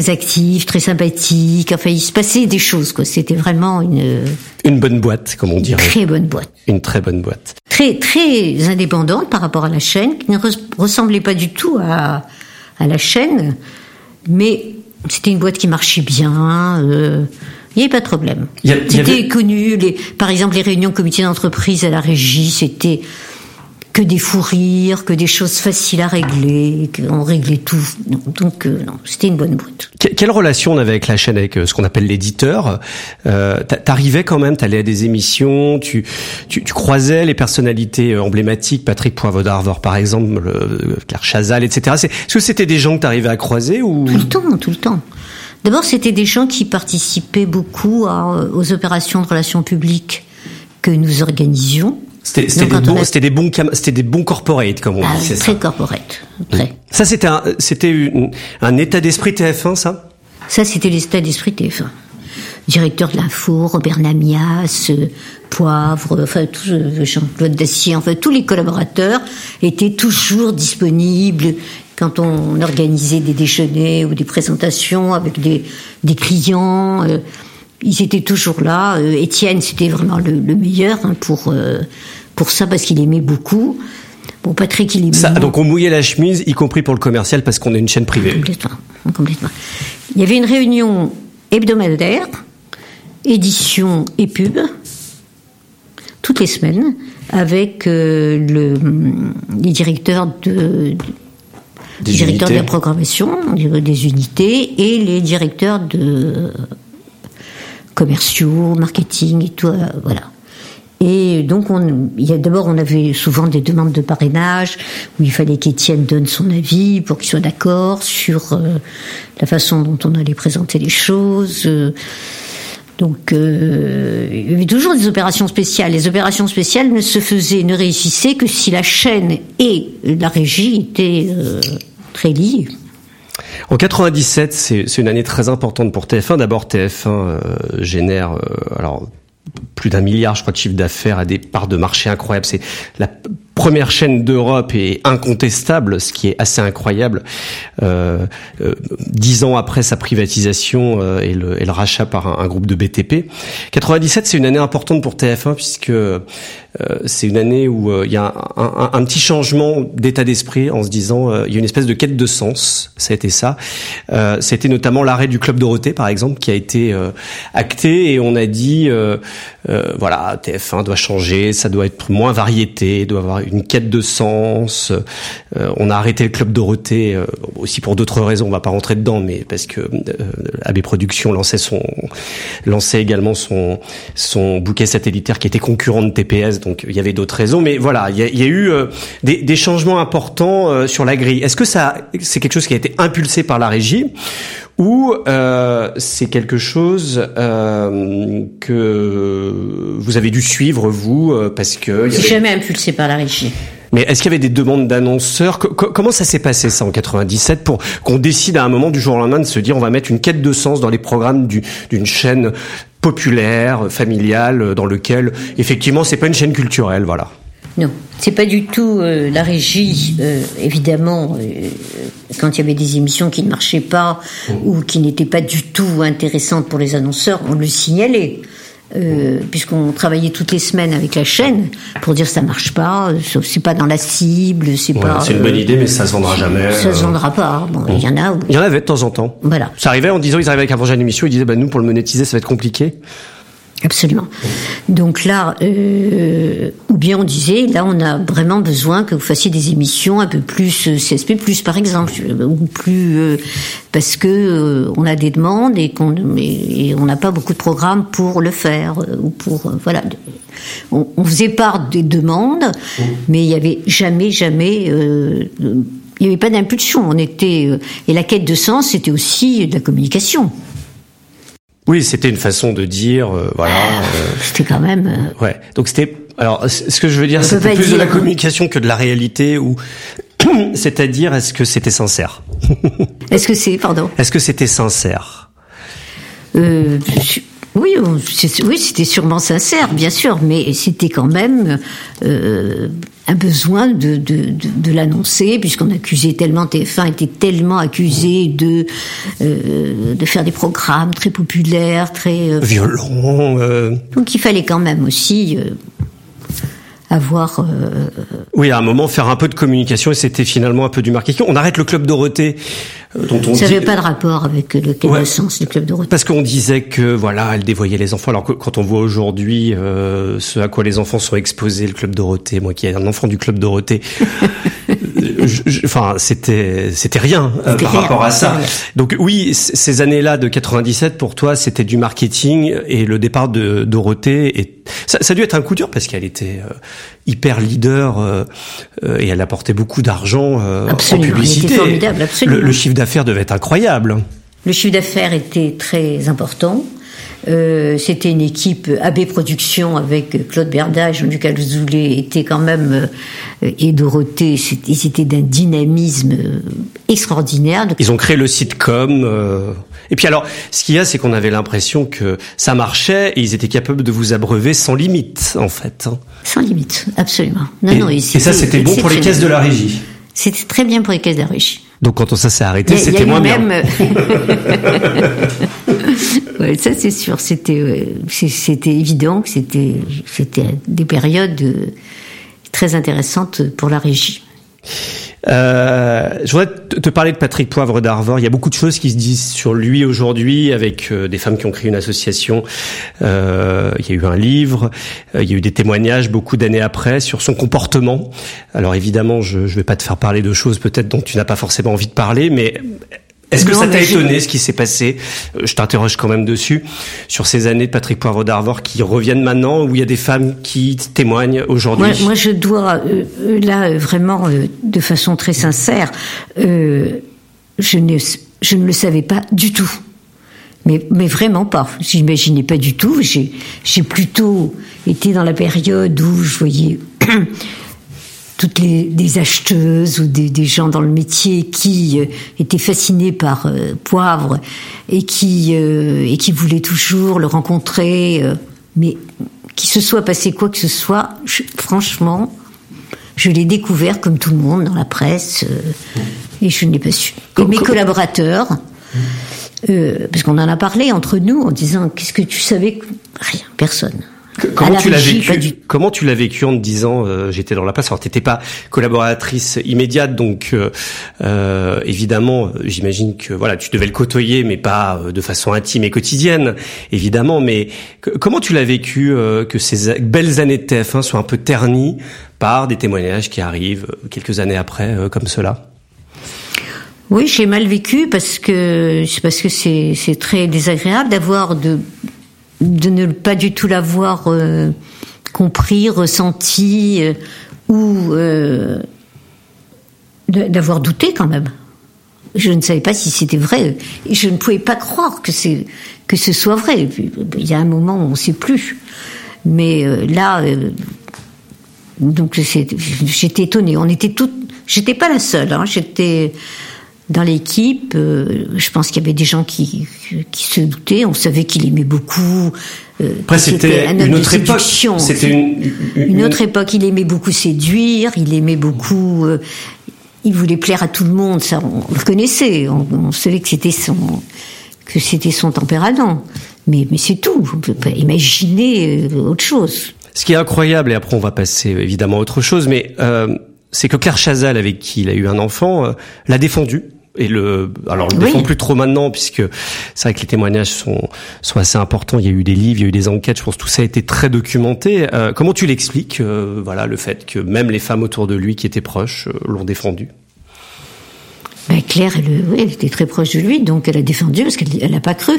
Speaker 2: très actif, très sympathique. Enfin, il se passait des choses, quoi. C'était vraiment une
Speaker 1: une bonne boîte, comme on dirait.
Speaker 2: Une très bonne boîte.
Speaker 1: Une très bonne boîte.
Speaker 2: Très très indépendante par rapport à la chaîne, qui ne ressemblait pas du tout à à la chaîne, mais c'était une boîte qui marchait bien. Euh, il n'y avait pas de problème. C'était connu. Les, par exemple, les réunions comité d'entreprise à la régie, c'était que des fous rires, que des choses faciles à régler, qu'on réglait tout. Donc euh, non, c'était une bonne boîte.
Speaker 1: quelle relation on avait avec la chaîne, avec euh, ce qu'on appelle l'éditeur? Euh, T'arrivais quand même, t'allais à des émissions, tu, tu, tu, croisais les personnalités emblématiques, Patrick Poivre par exemple, Claire Chazal, etc. Est-ce que c'était des gens que t'arrivais à croiser ou
Speaker 2: Tout le temps, tout le temps. D'abord, c'était des gens qui participaient beaucoup aux opérations de relations publiques que nous organisions.
Speaker 1: C'était des, bons, c'était des bons, c'était des bons corporate, comme on ah, dit.
Speaker 2: Très ça. corporate. Très.
Speaker 1: Ça, c'était un, c'était un état d'esprit TF1, ça?
Speaker 2: Ça, c'était l'état d'esprit TF1. Directeur de l'info, Robert Namias, euh, Poivre, enfin, tout, euh, Jean-Claude Dacier, enfin, tous les collaborateurs étaient toujours disponibles quand on organisait des déjeuners ou des présentations avec des, des clients. Euh, ils étaient toujours là. Étienne, c'était vraiment le, meilleur hein, pour pour ça parce qu'il aimait beaucoup. Bon, Patrick, il
Speaker 1: aimait. Ça, donc on mouillait la chemise, y compris pour le commercial, parce qu'on est une chaîne privée.
Speaker 2: Complètement, complètement. Il y avait une réunion hebdomadaire, édition et pub, toutes les semaines, avec euh, le, les directeurs de, des directeurs de la programmation, des unités, et les directeurs de commerciaux, marketing et tout, euh, voilà. Et donc, on, il y a d'abord, on avait souvent des demandes de parrainage où il fallait qu'Étienne donne son avis pour qu'il soit d'accord sur euh, la façon dont on allait présenter les choses. Donc, euh, il y avait toujours des opérations spéciales. Les opérations spéciales ne se faisaient, ne réussissaient que si la chaîne et la régie étaient euh, très liées.
Speaker 1: En 97, c'est une année très importante pour TF1. D'abord, TF1 génère alors plus d'un milliard, je crois, de chiffre d'affaires à des parts de marché incroyables. C'est la première chaîne d'Europe et incontestable, ce qui est assez incroyable. Euh, euh, dix ans après sa privatisation euh, et, le, rachat par un, groupe de BTP, 97 c'est une année importante pour TF1 puisque c'est une année où euh, il y a un, un, petit changement d'état d'esprit en se disant il y a une espèce de quête de sens. Ça a été ça. C'était notamment l'arrêt du club Dorothée par exemple qui a été acté et on a dit voilà TF1 doit changer, ça doit être moins variété, doit avoir une quête de sens. Euh, on a arrêté le club Dorothée euh, aussi pour d'autres raisons. On va pas rentrer dedans, mais parce que euh, AB Productions lançait son lançait également son son bouquet satellitaire qui était concurrent de TPS. Donc il y avait d'autres raisons, mais voilà, il y a, y a eu des, des, changements importants sur la grille. Est-ce que ça c'est quelque chose qui a été impulsé par la régie ou euh, c'est quelque chose euh, que vous avez dû suivre vous euh, parce que
Speaker 2: c'est jamais impulsé par la régie.
Speaker 1: Mais est-ce qu'il y avait des demandes d'annonceurs? Comment ça s'est passé ça en 97 pour qu'on décide à un moment du jour au lendemain de se dire on va mettre une quête de sens dans les programmes d'une chaîne populaire, familiale, dans lequel effectivement c'est pas une chaîne culturelle, voilà.
Speaker 2: Non, c'est pas du tout euh, la régie. Euh, évidemment, euh, quand il y avait des émissions qui ne marchaient pas ou qui n'étaient pas du tout intéressantes pour les annonceurs, on le signalait. Puisqu'on travaillait toutes les semaines avec la chaîne pour dire ça marche pas, c'est pas dans la cible, c'est pas.
Speaker 1: C'est une bonne idée, mais ça se vendra jamais.
Speaker 2: Ça se vendra pas. Bon, il y en a.
Speaker 1: Il y en avait de temps en temps.
Speaker 2: Voilà.
Speaker 1: Ça arrivait en disant ils arrivaient avec un projet d'émission, ils disaient bah nous pour le monétiser ça va être compliqué.
Speaker 2: Absolument. Donc là, euh, ou bien on disait, là on a vraiment besoin que vous fassiez des émissions un peu plus euh, CSP+, par exemple, ou plus euh, parce que euh, on a des demandes et qu'on et on n'a pas beaucoup de programmes pour le faire ou pour voilà. On, on, faisait part des demandes, mais il y avait jamais jamais il n'y avait pas d'impulsion. On était euh, et la quête de sens, c'était aussi de la communication.
Speaker 1: Oui, c'était une façon de dire, euh, voilà.
Speaker 2: Euh, c'était quand même.
Speaker 1: ouais. Donc c'était. Alors, ce que je veux dire, c'était plus de la communication que de la réalité, ou c'est-à-dire, est-ce que c'était sincère?
Speaker 2: Est-ce que c'est, pardon?
Speaker 1: Est-ce que c'était sincère?
Speaker 2: Euh, oui, oui, c'était sûrement sincère, bien sûr, mais c'était quand même euh, un besoin de, de, de, l'annoncer, puisqu'on accusait tellement, TF1 était tellement accusé de, euh, de faire des programmes très populaires, très...
Speaker 1: Euh, Violents. Euh.
Speaker 2: Donc il fallait quand même aussi avoir. Euh,
Speaker 1: oui, à un moment faire un peu de communication et c'était finalement un peu du marketing. On arrête le club Dorothée.
Speaker 2: Euh, dont on ça n'avait pas de rapport avec le connaissance du club Dorothée.
Speaker 1: Parce qu'on disait que voilà, elle dévoyait les enfants. Alors que quand on voit aujourd'hui euh, ce à quoi les enfants sont exposés, le club Dorothée, moi qui ai un enfant du club Dorothée, enfin, c'était c'était rien euh, par rapport à ça. Donc oui, ces années-là de 97 pour toi, c'était du marketing et le départ de Dorothée et ça, ça a dû être un coup dur parce qu'elle était euh, hyper leader euh, et elle apportait beaucoup d'argent en publicité.
Speaker 2: formidable, absolument.
Speaker 1: le chiffre d'affaires devait être incroyable.
Speaker 2: Le chiffre d'affaires était très important. Euh, c'était une équipe AB Productions avec Claude Berda, Jean-Luc Alzoulet était quand même euh, et Dorothée, ils étaient d'un dynamisme euh, extraordinaire.
Speaker 1: Ils ont créé le sitcom. Et puis alors, ce qu'il y a, c'est qu'on avait l'impression que ça marchait et ils étaient capables de vous abreuver sans limite, en fait. Hein.
Speaker 2: Sans limite, absolument.
Speaker 1: Non, et, non, et ça, c'était bon pour les caisses de la régie.
Speaker 2: C'était très bien pour les caisses de la régie.
Speaker 1: Donc quand ça s'est arrêté, c'était moins bien.
Speaker 2: ouais, ça c'est sûr. C'était c'était évident que c'était c'était des périodes euh, très intéressantes pour la régie.
Speaker 1: Euh, je voudrais te parler de Patrick Poivre d'Arvor. Il y a beaucoup de choses qui se disent sur lui aujourd'hui, avec euh, des femmes qui ont créé une association. Euh, il y a eu un livre, euh, il y a eu des témoignages beaucoup d'années après sur son comportement. Alors évidemment, je ne vais pas te faire parler de choses peut-être dont tu n'as pas forcément envie de parler, mais est-ce que ça t'a étonné ce qui s'est passé euh, Je t'interroge quand même dessus sur ces années de Patrick Poivre d'Arvor qui reviennent maintenant, où il y a des femmes qui témoignent aujourd'hui.
Speaker 2: Moi, moi, je dois euh, euh, là vraiment de façon très sincère, je ne je ne le savais pas du tout. Mais, mais vraiment pas. J'imaginais pas du tout. J'ai, j'ai plutôt été dans la période où je voyais toutes les des acheteuses ou des, des, gens dans le métier qui euh, étaient fascinés par euh, Poivre et qui euh, et qui voulaient toujours le rencontrer, mais qu'il se soit passé quoi que ce soit, franchement, je l'ai découvert comme tout le monde dans la presse et je ne l'ai pas su. Et mes collaborateurs. parce qu'on en a parlé entre nous en disant qu'est-ce que tu savais Rien, personne.
Speaker 1: Comment tu l'as vécu Comment tu l'as vécu en te disant euh, j'étais dans la place Alors t'étais pas collaboratrice immédiate, donc euh, euh évidemment, j'imagine que voilà, tu devais le côtoyer, mais pas euh, de façon intime et quotidienne, évidemment. Mais comment tu l'as vécu que ces belles années de TF1 soient un peu ternies par des témoignages qui arrivent quelques années après, comme cela?
Speaker 2: Oui, j'ai mal vécu parce que c'est parce que c'est très désagréable d'avoir de de ne pas du tout l'avoir euh, compris, ressenti, euh, ou euh, d'avoir douté quand même. Je ne savais pas si c'était vrai. Je ne pouvais pas croire que, que ce soit vrai. Il y a un moment où on ne sait plus. Mais là, donc j'étais étonnée. On était toutes. J'étais pas la seule. Hein, j'étais dans l'équipe, euh, je pense qu'il y avait des gens qui, qui se doutaient. On savait qu'il aimait beaucoup.
Speaker 1: Euh, Après, c'était une autre époque. C'était
Speaker 2: une, une, autre époque. Il aimait beaucoup séduire. Il aimait beaucoup. Euh, il voulait plaire à tout le monde. Ça, on, le connaissait. On, savait que c'était son que c'était son tempérament. Mais, mais c'est tout. On peut pas imaginer euh, autre chose.
Speaker 1: Ce qui est incroyable, et après on va passer évidemment à autre chose, mais c'est que Claire Chazal, avec qui il a eu un enfant, l'a défendu et le alors le défend plus trop maintenant puisque c'est vrai que les témoignages sont sont assez importants. Il y a eu des livres, il y a eu des enquêtes. Je pense que tout ça a été très documenté. Euh, comment tu l'expliques euh, Voilà le fait que même les femmes autour de lui qui étaient proches euh, l'ont défendu?
Speaker 2: Ben Claire, elle, oui, elle était très proche de lui, donc elle a défendu parce qu'elle n'a pas cru.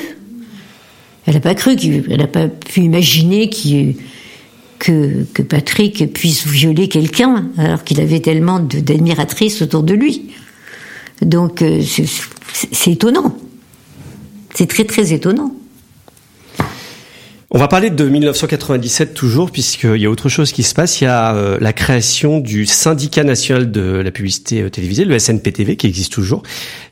Speaker 2: Elle n'a pas cru, elle n'a pas pu imaginer qu'il que, que Patrick puisse violer quelqu'un alors qu'il avait tellement d'admiratrices autour de lui. Donc c'est étonnant. C'est très très étonnant.
Speaker 1: On va parler de 1997 toujours, puisqu'il y a autre chose qui se passe. Il y a euh, la création du syndicat national de la publicité euh, télévisée, le SNPTV, qui existe toujours.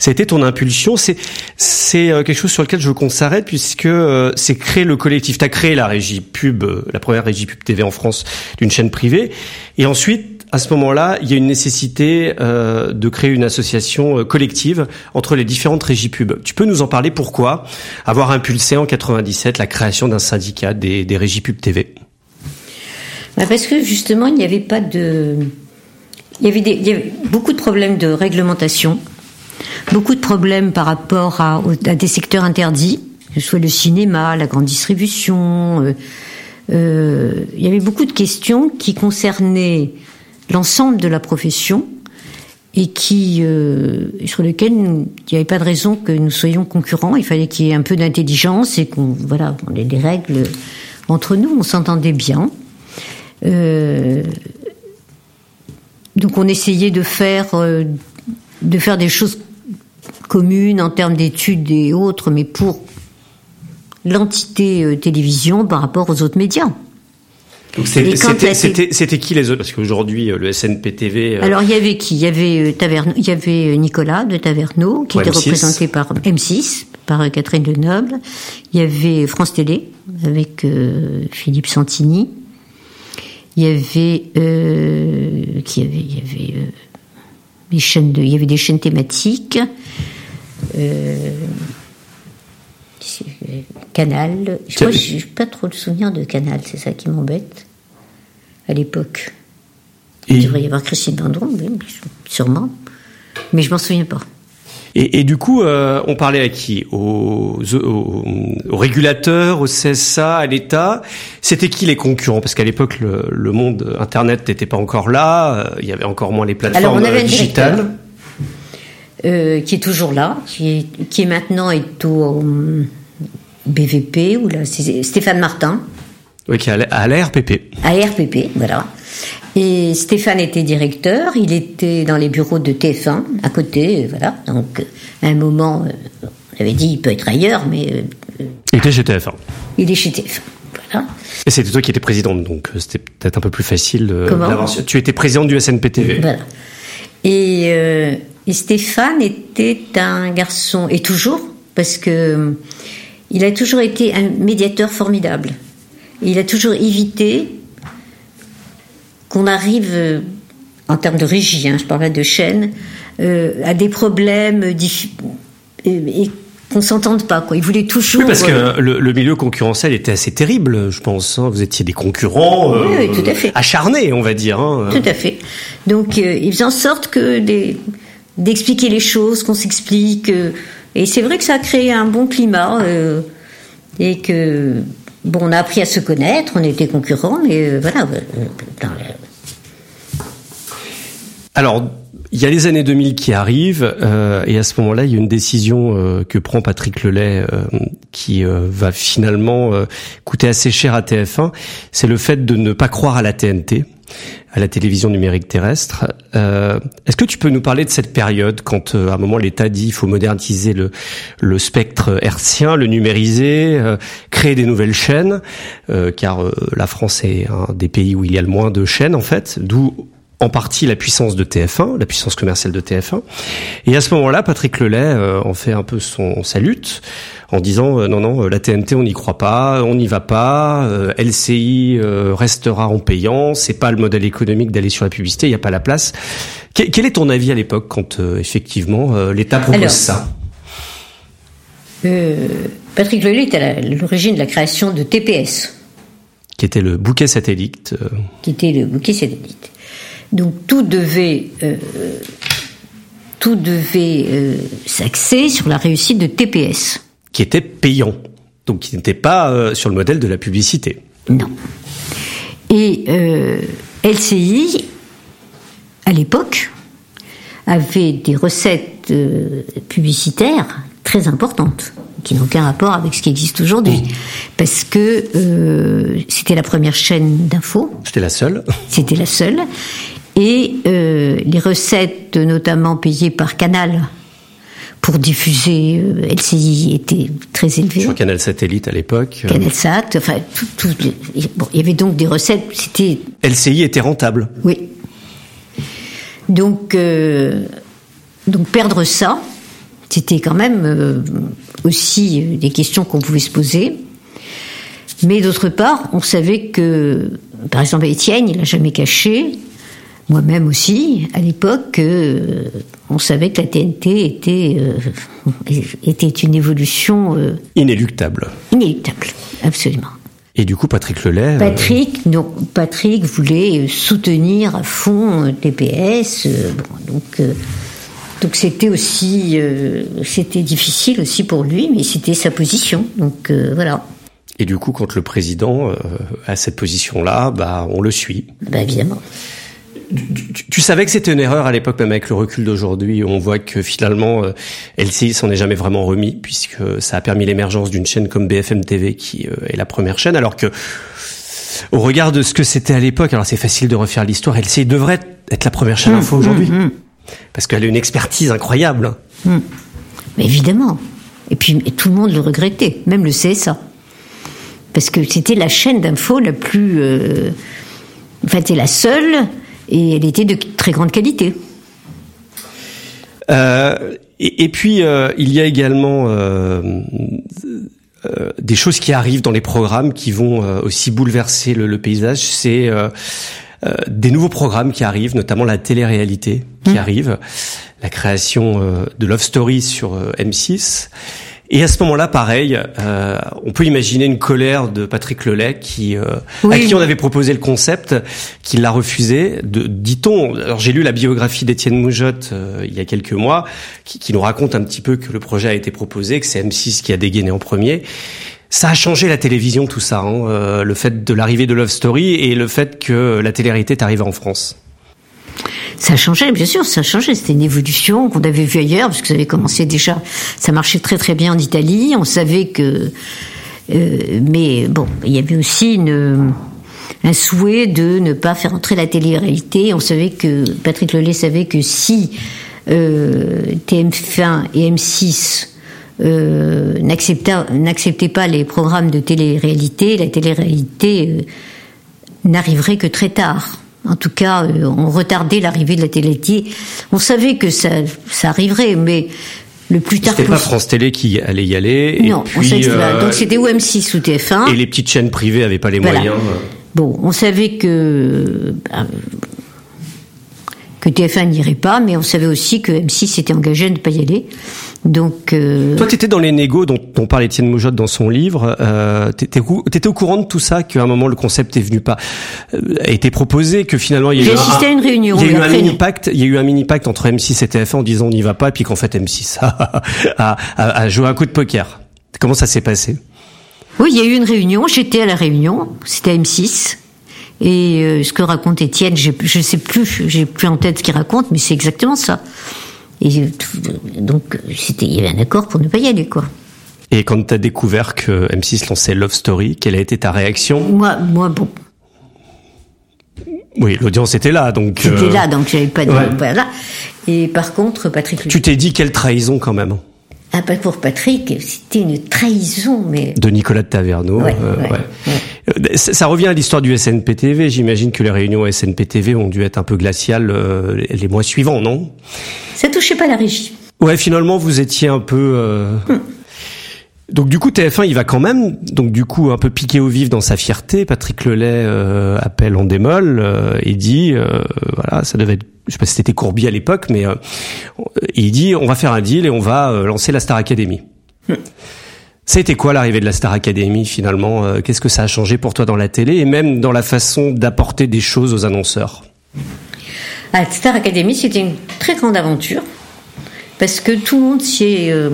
Speaker 1: Été ton impulsion. C'est c'est euh, quelque chose sur lequel je veux qu'on s'arrête, puisque c'est créer le collectif. Tu as créé la régie pub, la première régie pub TV en France d'une chaîne privée. Et ensuite, à ce moment-là, il y a une nécessité euh, de créer une association euh, collective entre les différentes régies pub. Tu peux nous en parler pourquoi avoir impulsé en 97 la création d'un syndicat des, régies pub TV
Speaker 2: bah Parce que justement, il n'y avait pas de... Il y, avait des, beaucoup de problèmes de réglementation, beaucoup de problèmes par rapport à, des secteurs interdits, que ce soit le cinéma, la grande distribution. Euh, il y avait beaucoup de questions qui concernaient l'ensemble de la profession et qui euh, sur lequel il n'y avait pas de raison que nous soyons concurrents. Il fallait qu'il y ait un peu d'intelligence et qu'on voilà, on ait des règles entre nous. On s'entendait bien. Euh, donc on essayait de faire euh, de faire des choses communes en termes d'études et autres, mais pour l'entité euh, télévision par rapport aux autres médias.
Speaker 1: C'était qui les autres? Parce qu'aujourd'hui, euh, le SNPTV.
Speaker 2: Euh, Alors, il y avait qui? Il y avait, euh, il y avait Nicolas de Taverneau, qui était représenté par M6, par Catherine Lenoble. Il y avait France Télé, avec Philippe Santini. Il y avait. Euh, qui avait, il y avait chaînes de, il y avait des chaînes thématiques. Canal. Je crois n'ai pas trop de souvenirs de Canal, c'est ça qui m'embête à l'époque. Il devrait y avoir Christine Vendron, sûrement, mais je m'en souviens pas.
Speaker 1: Et, et, du coup, euh, on parlait à qui? Aux, aux, aux, régulateurs, au CSA, à l'État? C'était qui les concurrents? Parce qu'à l'époque, le, le, monde Internet n'était pas encore là. Euh, il y avait encore moins les plateformes Alors, on avait digitales.
Speaker 2: Euh, qui est toujours là, qui est, qui est maintenant est au BVP ou là, c'est Stéphane Martin.
Speaker 1: Oui, qui est à l'ARPP.
Speaker 2: À l'ARPP, voilà. Et Stéphane était directeur, il était dans les bureaux de TF1, à côté, voilà. Donc, à un moment, euh, on avait dit, il peut être ailleurs, mais...
Speaker 1: Euh, il était chez TF1.
Speaker 2: Il est chez TF1, voilà.
Speaker 1: Et c'était toi qui étais présidente, donc euh, c'était peut-être un peu plus facile
Speaker 2: Comment?
Speaker 1: Tu étais présidente du SNPTV.
Speaker 2: Voilà. Et, euh, et Stéphane était un garçon, et toujours, parce que il a toujours été un médiateur formidable. Il a toujours évité qu'on arrive, euh, en termes de régie, hein, je parlais de chaîne, euh, à des problèmes et, qu'on s'entende pas. Quoi. Il voulait toujours.
Speaker 1: Oui, parce que euh, le, milieu concurrentiel était assez terrible, je pense. Hein. Vous étiez des concurrents
Speaker 2: oui, tout à fait.
Speaker 1: acharnés, on va dire. Hein.
Speaker 2: Tout à fait. Donc, il faisait en sorte que d'expliquer les choses, qu'on s'explique. et c'est vrai que ça a créé un bon climat et que Bon, on a appris à se connaître, on était concurrents, mais euh, voilà. Euh,
Speaker 1: Alors, il y a les années 2000 qui arrivent, euh, et à ce moment-là, il y a une décision que prend Patrick Lelay qui va finalement coûter assez cher à TF1. C'est le fait de ne pas croire à la TNT à la télévision numérique terrestre. Euh, Est-ce que tu peux nous parler de cette période quand euh, à un moment l'État dit il faut moderniser le, le spectre hertzien, le numériser, euh, créer des nouvelles chaînes, euh, car la France est un des pays où il y a le moins de chaînes en fait, d'où en partie la puissance de TF1, la puissance commerciale de TF1. Et à ce moment-là, Patrick Lelay en fait un peu son, sa lutte en disant euh, non non euh, la TNT on n'y croit pas, on n'y va pas, euh, LCI restera en payant, c'est pas le modèle économique d'aller sur la publicité, il n'y a pas la place. Quel, est ton avis à l'époque quand effectivement l'État propose ça?
Speaker 2: Patrick Lelay était à l'origine de la création de TPS.
Speaker 1: Qui était le bouquet satellite.
Speaker 2: Qui était le bouquet satellite. Donc tout devait, tout devait s'axer sur la réussite de TPS
Speaker 1: qui était payant, donc qui n'était pas euh, sur le modèle de la publicité.
Speaker 2: Non. Et euh, LCI, à l'époque, avait des recettes euh, publicitaires très importantes, qui n'ont aucun rapport avec ce qui existe aujourd'hui. Parce que c'était la première chaîne d'infos.
Speaker 1: C'était la seule.
Speaker 2: C'était la seule. Et euh, les recettes, notamment payées par Canal, pour diffuser euh, LCI étaient très élevées.
Speaker 1: Sur Canal Satellite à l'époque.
Speaker 2: euh. Canal Sat, enfin, tout, tout, bon, il y avait donc des recettes, c'était...
Speaker 1: LCI était rentable.
Speaker 2: Oui. Donc, euh, donc perdre ça, c'était quand même aussi des questions qu'on pouvait se poser. Mais d'autre part, on savait que, par exemple, Étienne, il n'a jamais caché, moi-même aussi, à l'époque, euh, on savait que la TNT était, euh, était une évolution euh,
Speaker 1: Inéluctable.
Speaker 2: inéluctable, absolument.
Speaker 1: Et du coup, Patrick Lelay.
Speaker 2: Patrick, non, Patrick voulait soutenir à fond TPS. bon, donc, donc c'était aussi, c'était difficile aussi pour lui, mais c'était sa position. Donc voilà,
Speaker 1: Et du coup, quand le président a cette position-là, bah, on le suit.
Speaker 2: bah, évidemment.
Speaker 1: Tu, tu savais que c'était une erreur à l'époque, même avec le recul d'aujourd'hui, on voit que finalement, euh, LCI s'en est jamais vraiment remis, puisque ça a permis l'émergence d'une chaîne comme BFM TV, qui euh, est la première chaîne, alors que, au regard de ce que c'était à l'époque, alors c'est facile de refaire l'histoire, LCI devrait être la première chaîne info aujourd'hui, parce qu'elle a une expertise incroyable.
Speaker 2: Mais évidemment. Et puis et tout le monde le regrettait, même le CSA. Parce que c'était la chaîne d'info la plus. Euh, enfin, c'était la seule, et elle était de très grande qualité.
Speaker 1: Euh, et, et puis euh, il y a également euh, euh, des choses qui arrivent dans les programmes qui vont euh, aussi bouleverser le, le paysage. C'est euh, euh, des nouveaux programmes qui arrivent, notamment la télé-réalité qui arrive, la création de Love Story sur euh, M6. Et à ce moment-là, pareil, euh, on peut imaginer une colère de Patrick Lelay qui, euh, à qui on avait proposé le concept, qui l'a refusé. De, dit-on. Alors j'ai lu la biographie d'Étienne Moujotte euh, il y a quelques mois, qui, qui nous raconte un petit peu que le projet a été proposé, que c'est M6 qui a dégainé en premier. Ça a changé la télévision, tout ça, hein, euh, le fait de l'arrivée de Love Story et le fait que la télé-réalité est arrivée en France.
Speaker 2: Ça changé, bien sûr, ça changé. C'était une évolution qu'on avait vue ailleurs, parce que ça avait commencé déjà. Ça marchait très très bien en Italie. On savait que, euh, mais bon, il y avait aussi une, un souhait de ne pas faire entrer la télé-réalité. On savait que Patrick Lelay savait que si euh, TF1 et M6 euh, n'acceptaient n'acceptaient pas les programmes de télé-réalité, la télé-réalité euh, n'arriverait que très tard. En tout cas, euh, on retardait l'arrivée de la télé. On savait que ça, ça arriverait, mais le plus tard
Speaker 1: C'était pas. France Télé qui allait y aller.
Speaker 2: Non,
Speaker 1: et
Speaker 2: on
Speaker 1: puis,
Speaker 2: savait
Speaker 1: euh,
Speaker 2: donc c'était ou M6 ou TF1.
Speaker 1: Et les petites chaînes privées avaient pas les
Speaker 2: Voilà.
Speaker 1: moyens.
Speaker 2: Bon, on savait que bah, que TF1 n'irait pas, mais on savait aussi que M6 s'était engagé à ne pas y aller. Donc, euh,
Speaker 1: Toi, tu étais dans les négos dont, dont parle Étienne Moujotte dans son livre. Euh, T'étais au t'étais au courant de tout ça, qu'à un moment le concept est venu pas, euh, a été proposé, que finalement il y a eu un-
Speaker 2: à une réunion,
Speaker 1: Il y a eu un mini pacte. Il y a eu un mini pacte entre M6 et TF1 en disant on n'y va pas, et puis qu'en fait M6 a, a, a, a joué un coup de poker. Comment ça s'est passé?
Speaker 2: Oui, il y a eu une réunion, j'étais à la réunion, c'était à M6. Et euh, ce que raconte Étienne, je sais plus, j'ai plus en tête ce qu'il raconte, mais c'est exactement ça. Et euh, tout- donc, c'était, il y avait un accord pour ne pas y aller, quoi.
Speaker 1: Et quand t'as découvert que M6 lançait Love Story, quelle a été ta réaction?
Speaker 2: Moi, moi, bon,
Speaker 1: Oui, l'audience était là, donc.
Speaker 2: j'étais
Speaker 1: euh,
Speaker 2: là, donc j'avais pas de,
Speaker 1: ouais.
Speaker 2: voilà. Et par contre, Patrick,
Speaker 1: Tu t'es dit quelle trahison quand même
Speaker 2: ah, pas pour Patrick, c'était une trahison, mais
Speaker 1: de Nicolas de Taverneau.
Speaker 2: Ouais,
Speaker 1: euh,
Speaker 2: ouais,
Speaker 1: ouais. Euh, Ça, ça revient à l'histoire du SNPTV. J'imagine que les réunions SNPTV ont dû être un peu glaciales euh, les- mois suivants, non?
Speaker 2: Ça touchait pas la régie.
Speaker 1: Ouais, finalement, vous étiez un peu. euh, Donc du coup, TF1, il va quand même, donc du coup, un peu piqué au vif dans sa fierté. Patrick Lelay appelle en démol et dit, voilà, ça devait être, je sais pas si c'était Courbier à l'époque, mais euh, il dit, on va faire un deal et on va euh, lancer la Star Academy. Ça a été quoi l'arrivée de la Star Academy finalement Euh, Qu'est-ce que ça a changé pour toi dans la télé et même dans la façon d'apporter des choses aux annonceurs?
Speaker 2: À Star Academy, c'était une très grande aventure parce que tout le monde s'y est, euh,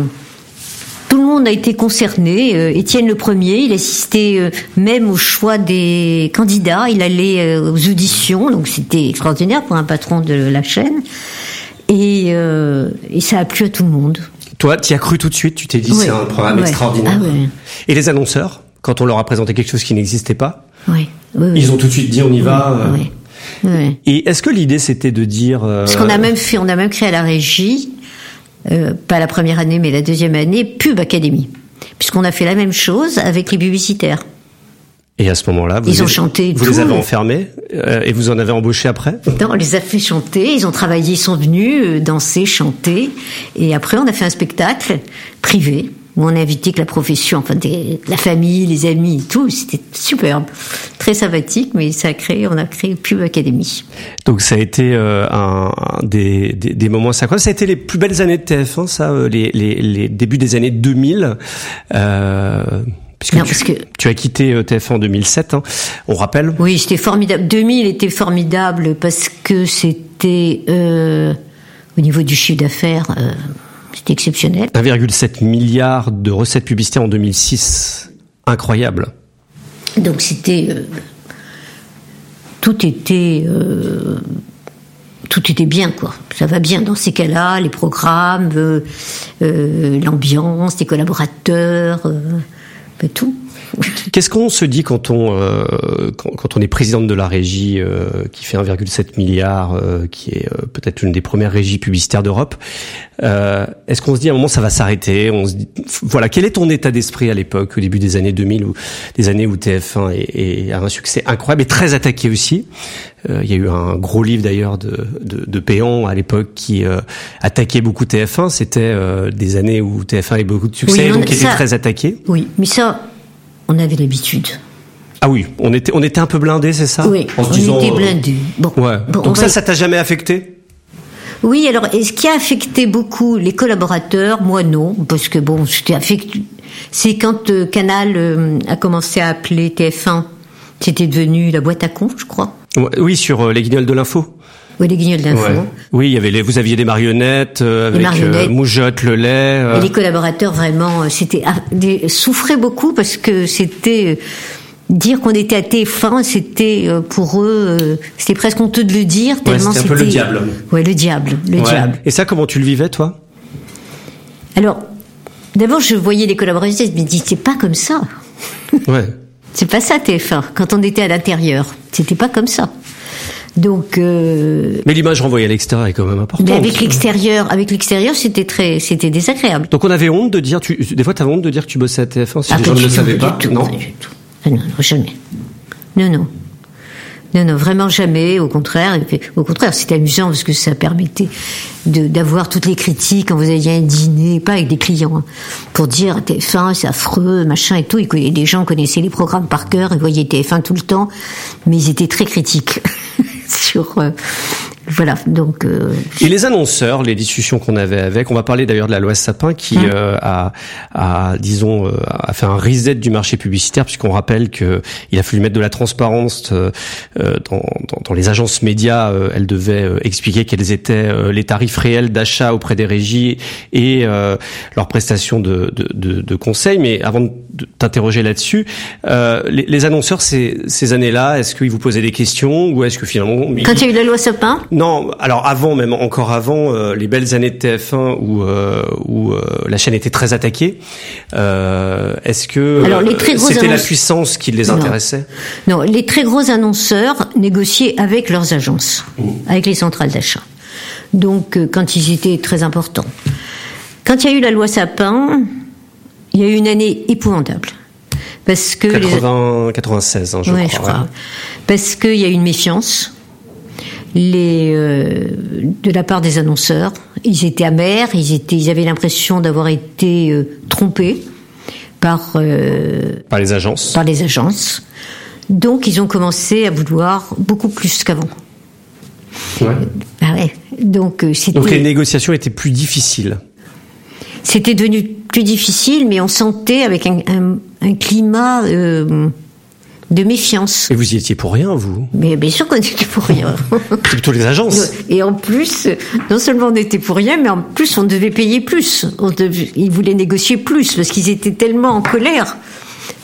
Speaker 2: tout le monde a été concerné. Euh, Étienne le premier, il assistait euh, même au choix des candidats. Il allait euh, aux auditions, donc c'était extraordinaire pour un patron de la chaîne. Et, euh, et ça a plu à tout le monde.
Speaker 1: Toi, tu as cru tout de suite, tu t'es dit
Speaker 2: Ouais.
Speaker 1: c'est un programme
Speaker 2: Ouais.
Speaker 1: extraordinaire.
Speaker 2: Ah ouais.
Speaker 1: Et les annonceurs, quand on leur a présenté quelque chose qui n'existait pas, ils ont tout de suite dit on y va. euh. Et est-ce que l'idée c'était de dire euh,
Speaker 2: Parce qu'on a même fait, on a même créé à la régie, euh, pas la première année, mais la deuxième année, Pub Academy. Puisqu'on a fait la même chose avec les publicitaires.
Speaker 1: Et à ce moment-là, vous,
Speaker 2: Ils ont
Speaker 1: les-
Speaker 2: chanté
Speaker 1: vous
Speaker 2: tout.
Speaker 1: les avez enfermés euh, et vous en avez embauché après?
Speaker 2: Non, on les a fait chanter, ils ont travaillé, ils sont venus euh, danser, chanter. Et après, on a fait un spectacle privé où on a invité que la profession, enfin des- la famille, les amis tout. C'était superbe. Très sympathique, mais ça a créé, on a créé Pub Academy.
Speaker 1: Donc ça a été euh, un, un des, des, des moments sacrés. Ça a été les plus belles années de TF1, ça, euh, les, les, les débuts des années 2000. Euh, puisque,
Speaker 2: Non,
Speaker 1: tu,
Speaker 2: parce que-
Speaker 1: tu as quitté euh, TF1 en 2007, hein, on rappelle.
Speaker 2: Oui, c'était formidable. 2000 était formidable parce que c'était, euh, au niveau du chiffre d'affaires, euh, c'était exceptionnel.
Speaker 1: 1,7 milliard de recettes publicitaires en 2006. Incroyable.
Speaker 2: Donc c'était euh, tout était euh, tout était bien quoi. Ça va bien dans ces cas-là, les programmes, euh, l'ambiance, les collaborateurs, tout.
Speaker 1: Qu'est-ce qu'on se dit quand on euh, quand, quand on est présidente de la régie euh, qui fait 1,7 milliard, euh, qui est euh, peut-être une des premières régies publicitaires d'Europe euh, Est-ce qu'on se dit à un moment ça va s'arrêter? On se dit, voilà, quel est ton état d'esprit à l'époque, au début des années 2000, ou des années où TF1 est, est- a un succès incroyable et très attaqué aussi? Euh, Il y a eu un gros livre d'ailleurs de, de, de Péan à l'époque qui euh, attaquait beaucoup TF1. C'était euh, des années où TF1 avait beaucoup de succès,
Speaker 2: Oui, on-
Speaker 1: donc qui était très attaqué.
Speaker 2: Oui, mais ça, on avait l'habitude.
Speaker 1: Ah oui, on était on était un peu blindés, c'est ça?
Speaker 2: Oui,
Speaker 1: En se
Speaker 2: on
Speaker 1: disant,
Speaker 2: était
Speaker 1: euh,
Speaker 2: blindés. Bon,
Speaker 1: Ouais.
Speaker 2: bon, on
Speaker 1: Donc ça,
Speaker 2: va-
Speaker 1: ça t'a jamais affecté?
Speaker 2: Oui, alors, et ce qui a affecté beaucoup les collaborateurs, moi non, parce que bon, c'était affecté. C'est quand euh, Canal euh, a commencé à appeler TF1, c'était devenu la boîte à cons, je crois.
Speaker 1: Oui, sur euh, les guignols de l'info.
Speaker 2: Oui, les guignols d'info.
Speaker 1: Oui, il y avait les, vous aviez des marionnettes euh, avec
Speaker 2: marionnettes.
Speaker 1: euh, Moujotte, le lait. euh,
Speaker 2: Et les collaborateurs vraiment, euh, c'était ah, souffraient beaucoup parce que c'était euh, dire qu'on était à TF1, c'était euh, pour eux, euh, c'était presque honteux de le dire tellement
Speaker 1: c'était un peu le diable.
Speaker 2: Ouais, le diable, le
Speaker 1: ouais.
Speaker 2: diable.
Speaker 1: Et ça, comment tu le vivais, toi?
Speaker 2: Alors, d'abord, je voyais les collaborateurs, je me dis, c'est pas comme ça.
Speaker 1: Ouais.
Speaker 2: C'est pas ça TF1. Quand on était à l'intérieur, c'était pas comme ça. Donc, euh,
Speaker 1: Mais l'image renvoyée à l'extérieur est quand même importante.
Speaker 2: mais avec l'extérieur, avec l'extérieur, c'était très, c'était désagréable.
Speaker 1: Donc on avait honte de dire, tu, des fois, t'avais honte de dire que tu bossais à TF1 si
Speaker 2: Ah,
Speaker 1: les gens ne le savaient
Speaker 2: pas tout,
Speaker 1: non.
Speaker 2: pas du tout. Ah non, non, jamais. Non, non. Non, non, vraiment jamais. Au contraire, et puis, au contraire, c'était amusant parce que ça permettait d'avoir toutes les critiques quand vous aviez un dîner, pas avec des clients, hein, pour dire TF1 c'est affreux, machin et tout. Et les gens connaissaient les programmes par cœur, ils voyaient TF1 tout le temps, mais ils étaient très critiques sur. Voilà, donc. euh,
Speaker 1: Et les annonceurs, les discussions qu'on avait avec, on va parler d'ailleurs de la loi Sapin qui
Speaker 2: Hum.
Speaker 1: euh, a, a, disons, euh, a fait un reset du marché publicitaire puisqu'on rappelle que il a fallu mettre de la transparence euh, euh, dans, dans, dans les agences médias. euh, elles devaient expliquer quels étaient les tarifs réels d'achat auprès des régies et euh, leurs prestations de, de, de, de conseil. Mais avant de t'interroger là-dessus, euh, les, les annonceurs ces, ces années-là, est-ce qu'ils vous posaient des questions ou est-ce que finalement
Speaker 2: Quand il y a eu la loi Sapin,
Speaker 1: non, alors avant, même encore avant, euh, les belles années de TF1 où euh, où euh, la chaîne était très attaquée. Est-ce que c'était la puissance qui les
Speaker 2: Non.
Speaker 1: intéressait?
Speaker 2: Non, les très gros annonceurs négociaient avec leurs agences, avec les centrales d'achat. Donc, quand ils étaient très importants. Quand il y a eu la loi Sapin, il y a eu une année épouvantable. Parce que les-
Speaker 1: 80, 96, hein, je
Speaker 2: Ouais,
Speaker 1: crois.
Speaker 2: je crois.
Speaker 1: ouais.
Speaker 2: Parce qu'il y a eu une méfiance les, euh, de la part des annonceurs. Ils étaient amers, ils, étaient, ils avaient l'impression d'avoir été euh, trompés par, euh,
Speaker 1: Par les agences.
Speaker 2: par les agences. Donc, ils ont commencé à vouloir beaucoup plus qu'avant.
Speaker 1: Ouais.
Speaker 2: Ah ouais. Donc,
Speaker 1: Donc les négociations étaient plus difficiles.
Speaker 2: c'était devenu plus difficile, mais on sentait avec un, un- un climat de méfiance.
Speaker 1: Et vous y étiez pour rien, vous?
Speaker 2: Mais bien sûr qu'on était pour rien.
Speaker 1: Plutôt les agences.
Speaker 2: Et en plus, non seulement on était pour rien, mais en plus on devait payer plus. On devait- ils voulaient négocier plus parce qu'ils étaient tellement en colère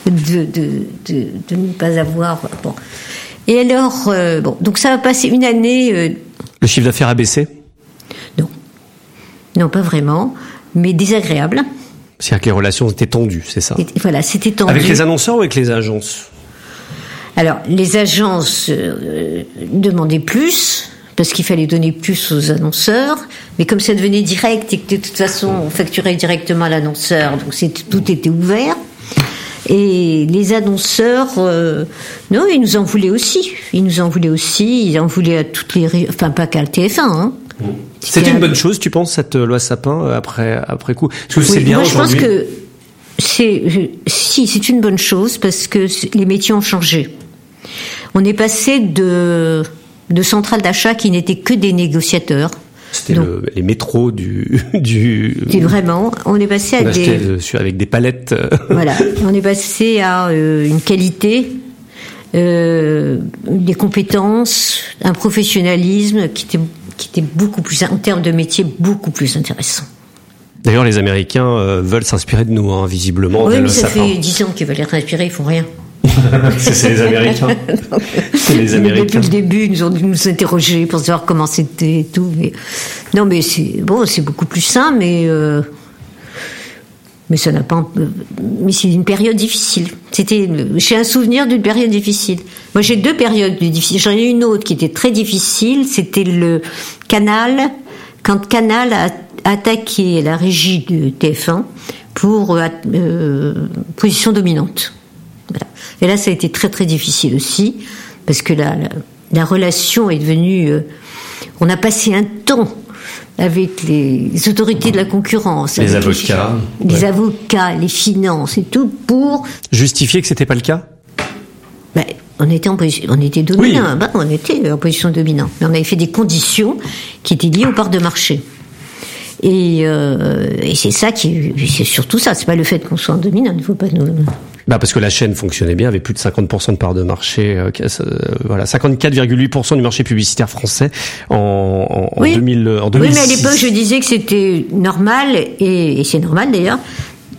Speaker 2: de, de, de, de ne pas avoir. Bon. Et alors, euh, bon, donc ça a passé une année. euh,
Speaker 1: Le chiffre d'affaires a baissé?
Speaker 2: non, non, pas vraiment, mais désagréable.
Speaker 1: C'est-à-dire que les relations étaient tendues, c'est ça?
Speaker 2: Et voilà, c'était tendu.
Speaker 1: Avec les annonceurs ou avec les agences?
Speaker 2: Alors, les agences euh, demandaient plus, parce qu'il fallait donner plus aux annonceurs, mais comme ça devenait direct et que de toute façon on facturait directement à l'annonceur, donc tout était ouvert. Et les annonceurs, euh, non, ils nous en voulaient aussi. Ils nous en voulaient aussi. Ils en voulaient à toutes les, enfin pas qu'à TF1. Hein.
Speaker 1: C'était une bonne chose, tu penses, cette loi Sapin euh, après après coup? Parce que c'est bien
Speaker 2: moi, je pense que c'est si c'est une bonne chose parce que les métiers ont changé. On est passé de de centrales d'achat qui n'étaient que des négociateurs.
Speaker 1: C'était le, les métros du du.
Speaker 2: vraiment, on est passé à des
Speaker 1: avec des palettes.
Speaker 2: Voilà, on est passé à euh, une qualité, euh, des compétences, un professionnalisme qui était qui était beaucoup plus en termes de métier beaucoup plus intéressant.
Speaker 1: D'ailleurs, les Américains euh, veulent s'inspirer de nous, hein, visiblement.
Speaker 2: Oui, mais ça fait dix ans qu'ils veulent être inspirés, ils font rien.
Speaker 1: c'est les Américains.
Speaker 2: les Américains. Depuis le début, ils nous ont dû nous interroger pour savoir comment c'était et tout. Mais... Non, mais c'est bon, c'est beaucoup plus sain, mais euh... mais ça n'a pas. Mais c'est une période difficile. C'était. J'ai un souvenir d'une période difficile. Moi, j'ai deux périodes difficiles. J'en ai une autre qui était très difficile. C'était le Canal. Quand Canal a attaqué la régie de TF1 pour euh position dominante. Et là, ça a été très très difficile aussi, parce que la, la, relation est devenue... Euh, on a passé un temps avec les, autorités de la concurrence,
Speaker 1: les avocats,
Speaker 2: les, avocats, les finances et tout pour
Speaker 1: justifier que c'était pas le cas?
Speaker 2: Ben, on était en position, on était dominant, ben, on était en position dominante, mais on avait fait des conditions qui étaient liées aux parts de marché. Et, euh, et c'est ça qui, c'est surtout ça. C'est pas le fait qu'on soit en dominant. Il ne faut pas nous.
Speaker 1: Bah parce que la chaîne fonctionnait bien, avait plus de 50% de part de marché, euh, euh voilà, 54,8% du marché publicitaire français en, en,
Speaker 2: oui.
Speaker 1: 2000, en 2006.
Speaker 2: Oui, mais à l'époque, je disais que c'était normal, et, et c'est normal d'ailleurs,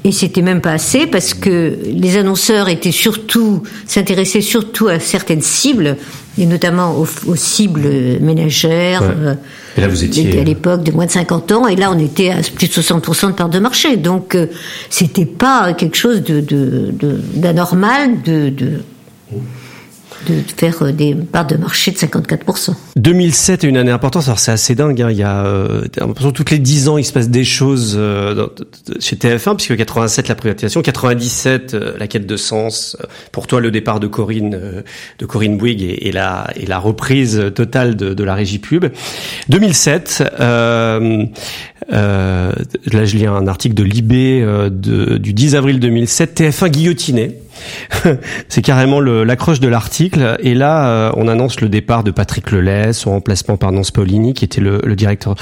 Speaker 2: et c'était même pas assez parce que les annonceurs étaient surtout, s'intéressaient surtout à certaines cibles, et notamment aux, aux cibles ménagères. Ouais. Euh,
Speaker 1: et là, vous étiez
Speaker 2: à l'époque de moins de 50 ans, et là, on était à plus de 60% de part de marché. Donc, euh, c'était pas quelque chose de d'anormal de, de, de, de faire euh, des parts de marché de 54%.
Speaker 1: 2007 est une année importante. Alors c'est assez dingue. Hein. Il y a euh, toutes les 10 ans il se passe des choses euh, chez TF1 puisque 87 la privatisation, 97 euh, la quête de sens. Pour toi le départ de Corinne euh, de Corinne Bouygues et, la et la reprise totale de, de la régie pub. 2007. Euh, euh, là, je lis un article de Libé du 10 avril 2007. TF1 guillotiné. c'est carrément l'accroche de l'article. Et là, euh, on annonce le départ de Patrick Lelay, son remplacement par Nance Paulini, qui était le, le directeur,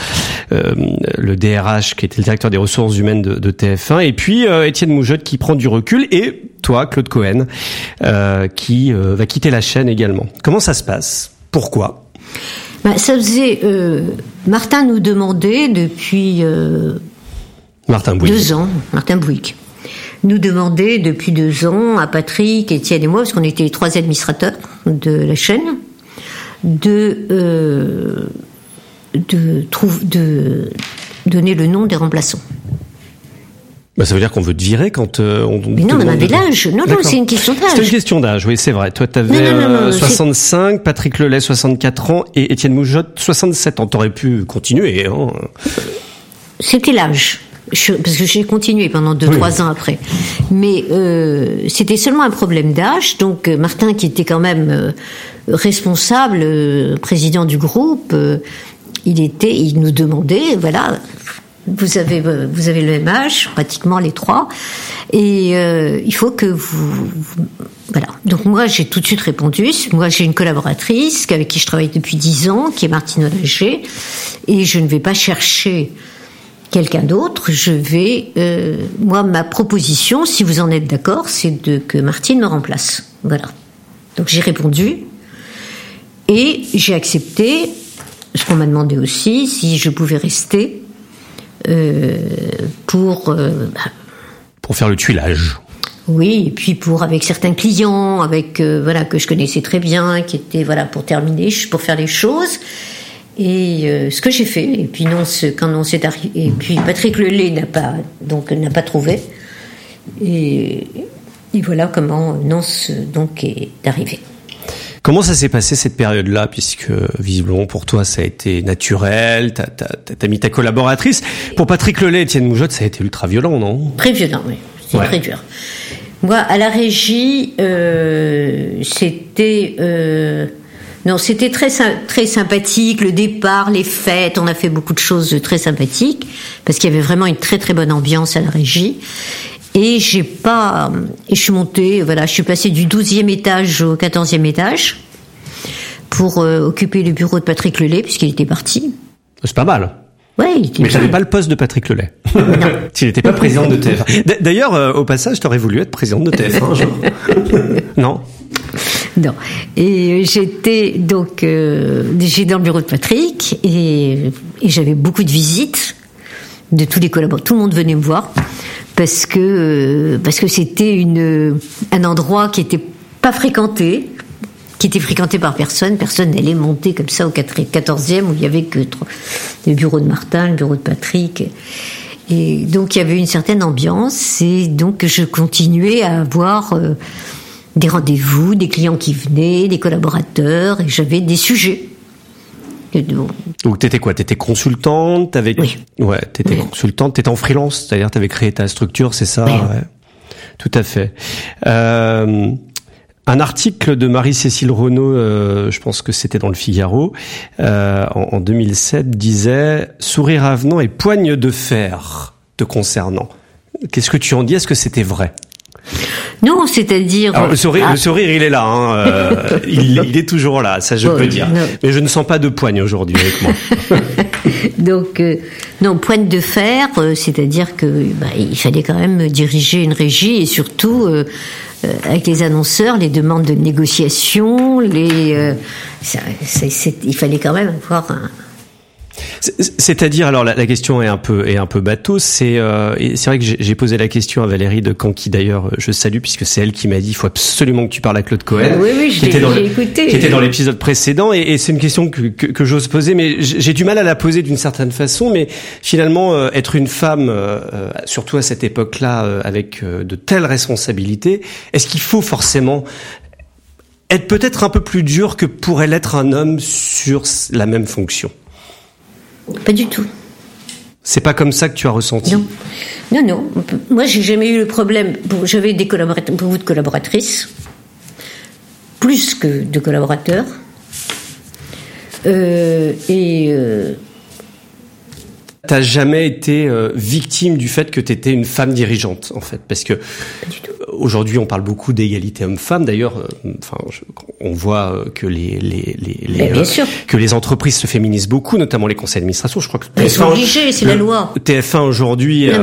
Speaker 1: euh, le DRH, qui était le directeur des ressources humaines de, de TF1. Et puis euh, Étienne Moujotte qui prend du recul. Et toi, Claude Cohen, euh, qui euh, va quitter la chaîne également. Comment ça se passe? Pourquoi?
Speaker 2: Bah, Ça faisait... Martin nous demandait depuis...
Speaker 1: Martin Bouygues.
Speaker 2: Deux ans, Martin Bouygues nous demandait depuis deux ans, à Patrick, Étienne et moi, parce qu'on était les trois administrateurs de la chaîne, de, euh, de, donner le nom des remplaçants.
Speaker 1: Bah, ça veut dire qu'on veut te virer quand euh, on.
Speaker 2: Mais non, on avait l'âge. Non, non, c'est une question d'âge.
Speaker 1: C'est une question d'âge, oui, c'est vrai. Toi, t'avais euh, 65, Patrick Lelay, 64 ans, et Étienne Moujotte, 67 ans. T'aurais pu continuer. Hein.
Speaker 2: C'était l'âge parce que j'ai continué pendant deux trois ans après. Mais euh, c'était seulement un problème d'âge. Donc euh, Martin, qui était quand même euh, responsable, euh, président du groupe, euh, il était, il nous demandait, voilà, vous avez vous avez le même âge, pratiquement les trois, et il faut que vous, vous voilà. Donc moi j'ai tout de suite répondu. Moi j'ai une collaboratrice avec qui je travaille depuis dix ans, qui est Martine Olinger, et je ne vais pas chercher quelqu'un d'autre, je vais, euh, moi, ma proposition, si vous en êtes d'accord, c'est de que Martine me remplace. Voilà. Donc j'ai répondu et j'ai accepté ce qu'on m'a demandé aussi, si je pouvais rester euh, pour euh, bah,
Speaker 1: pour faire le tuilage.
Speaker 2: Oui, et puis pour avec certains clients, avec voilà que je connaissais très bien, qui étaient voilà pour terminer, pour faire les choses. Et euh, ce que j'ai fait, et puis non, quand on s'est arrivé, et puis Patrick Lelay n'a pas, donc n'a pas trouvé. Et, et, voilà comment Nance donc est arrivé.
Speaker 1: Comment ça s'est passé cette période-là, puisque visiblement pour toi ça a été naturel, t'as as, mis ta collaboratrice. Pour Patrick Lelay et Étienne Moujotte, ça a été ultra violent, non?
Speaker 2: Très violent, oui. C'est très dur. Moi, à la régie, euh, c'était euh, non, c'était très très sympathique. Le départ, les fêtes, on a fait beaucoup de choses très sympathiques parce qu'il y avait vraiment une très très bonne ambiance à la régie. Et j'ai pas, et je suis montée, voilà, je suis passée du 12e étage au 14e étage pour euh, occuper le bureau de Patrick Lelay puisqu'il était parti.
Speaker 1: C'est pas mal.
Speaker 2: Ouais, il était
Speaker 1: Mais j'avais pas le poste de Patrick Lelay.
Speaker 2: Non.
Speaker 1: tu n'étais pas président de TF1. D'ailleurs, euh, au passage, t'aurais voulu être président de TF1 un jour. non.
Speaker 2: Non. Et j'étais donc euh, j'étais dans le bureau de Patrick et, et j'avais beaucoup de visites de tous les collaborateurs. Tout le monde venait me voir parce que euh, parce que c'était une un endroit qui était pas fréquenté qui était fréquenté par personne. Personne n'allait monter comme ça au 14e où il y avait que le bureau de Martin, le bureau de Patrick. Et donc il y avait une certaine ambiance et donc je continuais à avoir euh, des rendez-vous, des clients qui venaient, des collaborateurs et j'avais des sujets.
Speaker 1: Donc t'étais quoi? T'étais consultante? Avec
Speaker 2: Oui.
Speaker 1: Ouais, t'étais
Speaker 2: Oui.
Speaker 1: consultante. T'étais en freelance, c'est-à-dire t'avais créé ta structure, c'est ça?
Speaker 2: Oui.
Speaker 1: ouais. Tout à fait. Euh, un article de Marie-Cécile Renaud, euh, je pense que c'était dans le Figaro, euh, en, en 2007, disait sourire avenant et poigne de fer te concernant. Qu'est-ce que tu en dis? Est-ce que c'était vrai?
Speaker 2: Non, c'est-à-dire.
Speaker 1: Alors, le sourire,
Speaker 2: Ah,
Speaker 1: le sourire, il est là. Hein, euh, il, il est toujours là, ça je peux dire.
Speaker 2: non.
Speaker 1: Mais je ne sens pas de poigne aujourd'hui avec moi.
Speaker 2: Donc, euh, non, pointe de fer, euh, c'est-à-dire que bah, il fallait quand même diriger une régie et surtout euh, euh, avec les annonceurs, les demandes de négociation, les, euh, il fallait quand même avoir un.
Speaker 1: C'est- C'est-à-dire, alors la, la question est un peu est un peu bateau. C'est euh, c'est vrai que j'ai posé la question à Valérie de Caen, qui d'ailleurs euh, je salue puisque c'est elle qui m'a dit il faut absolument que tu parles à Claude Cohen.
Speaker 2: Oui, oui, je
Speaker 1: qui était dans le-
Speaker 2: écouté.
Speaker 1: Qui était dans l'épisode précédent et, et c'est une question que, que, que j'ose poser, mais j'ai du mal à la poser d'une certaine façon. Mais finalement, euh, être une femme, euh, surtout à cette époque-là, euh, avec euh, de telles responsabilités, est-ce qu'il faut forcément être peut-être un peu plus dur que pourrait l'être un homme sur la même fonction?
Speaker 2: Pas du tout.
Speaker 1: C'est pas comme ça que tu as ressenti?
Speaker 2: Non, non, non. Moi, j'ai jamais eu le problème. J'avais des collaborateurs, beaucoup de collaboratrices, plus que de collaborateurs. Euh, et euh,
Speaker 1: T'as jamais été euh, victime du fait que t'étais une femme dirigeante, en fait, parce que aujourd'hui on parle beaucoup d'égalité homme-femme. D'ailleurs, euh, enfin, on voit euh, que les, les, les,
Speaker 2: sûr.
Speaker 1: que les entreprises se féminisent beaucoup, notamment les conseils d'administration. Je crois que
Speaker 2: ils sont obligés, c'est la loi.
Speaker 1: TF1 aujourd'hui,
Speaker 2: mais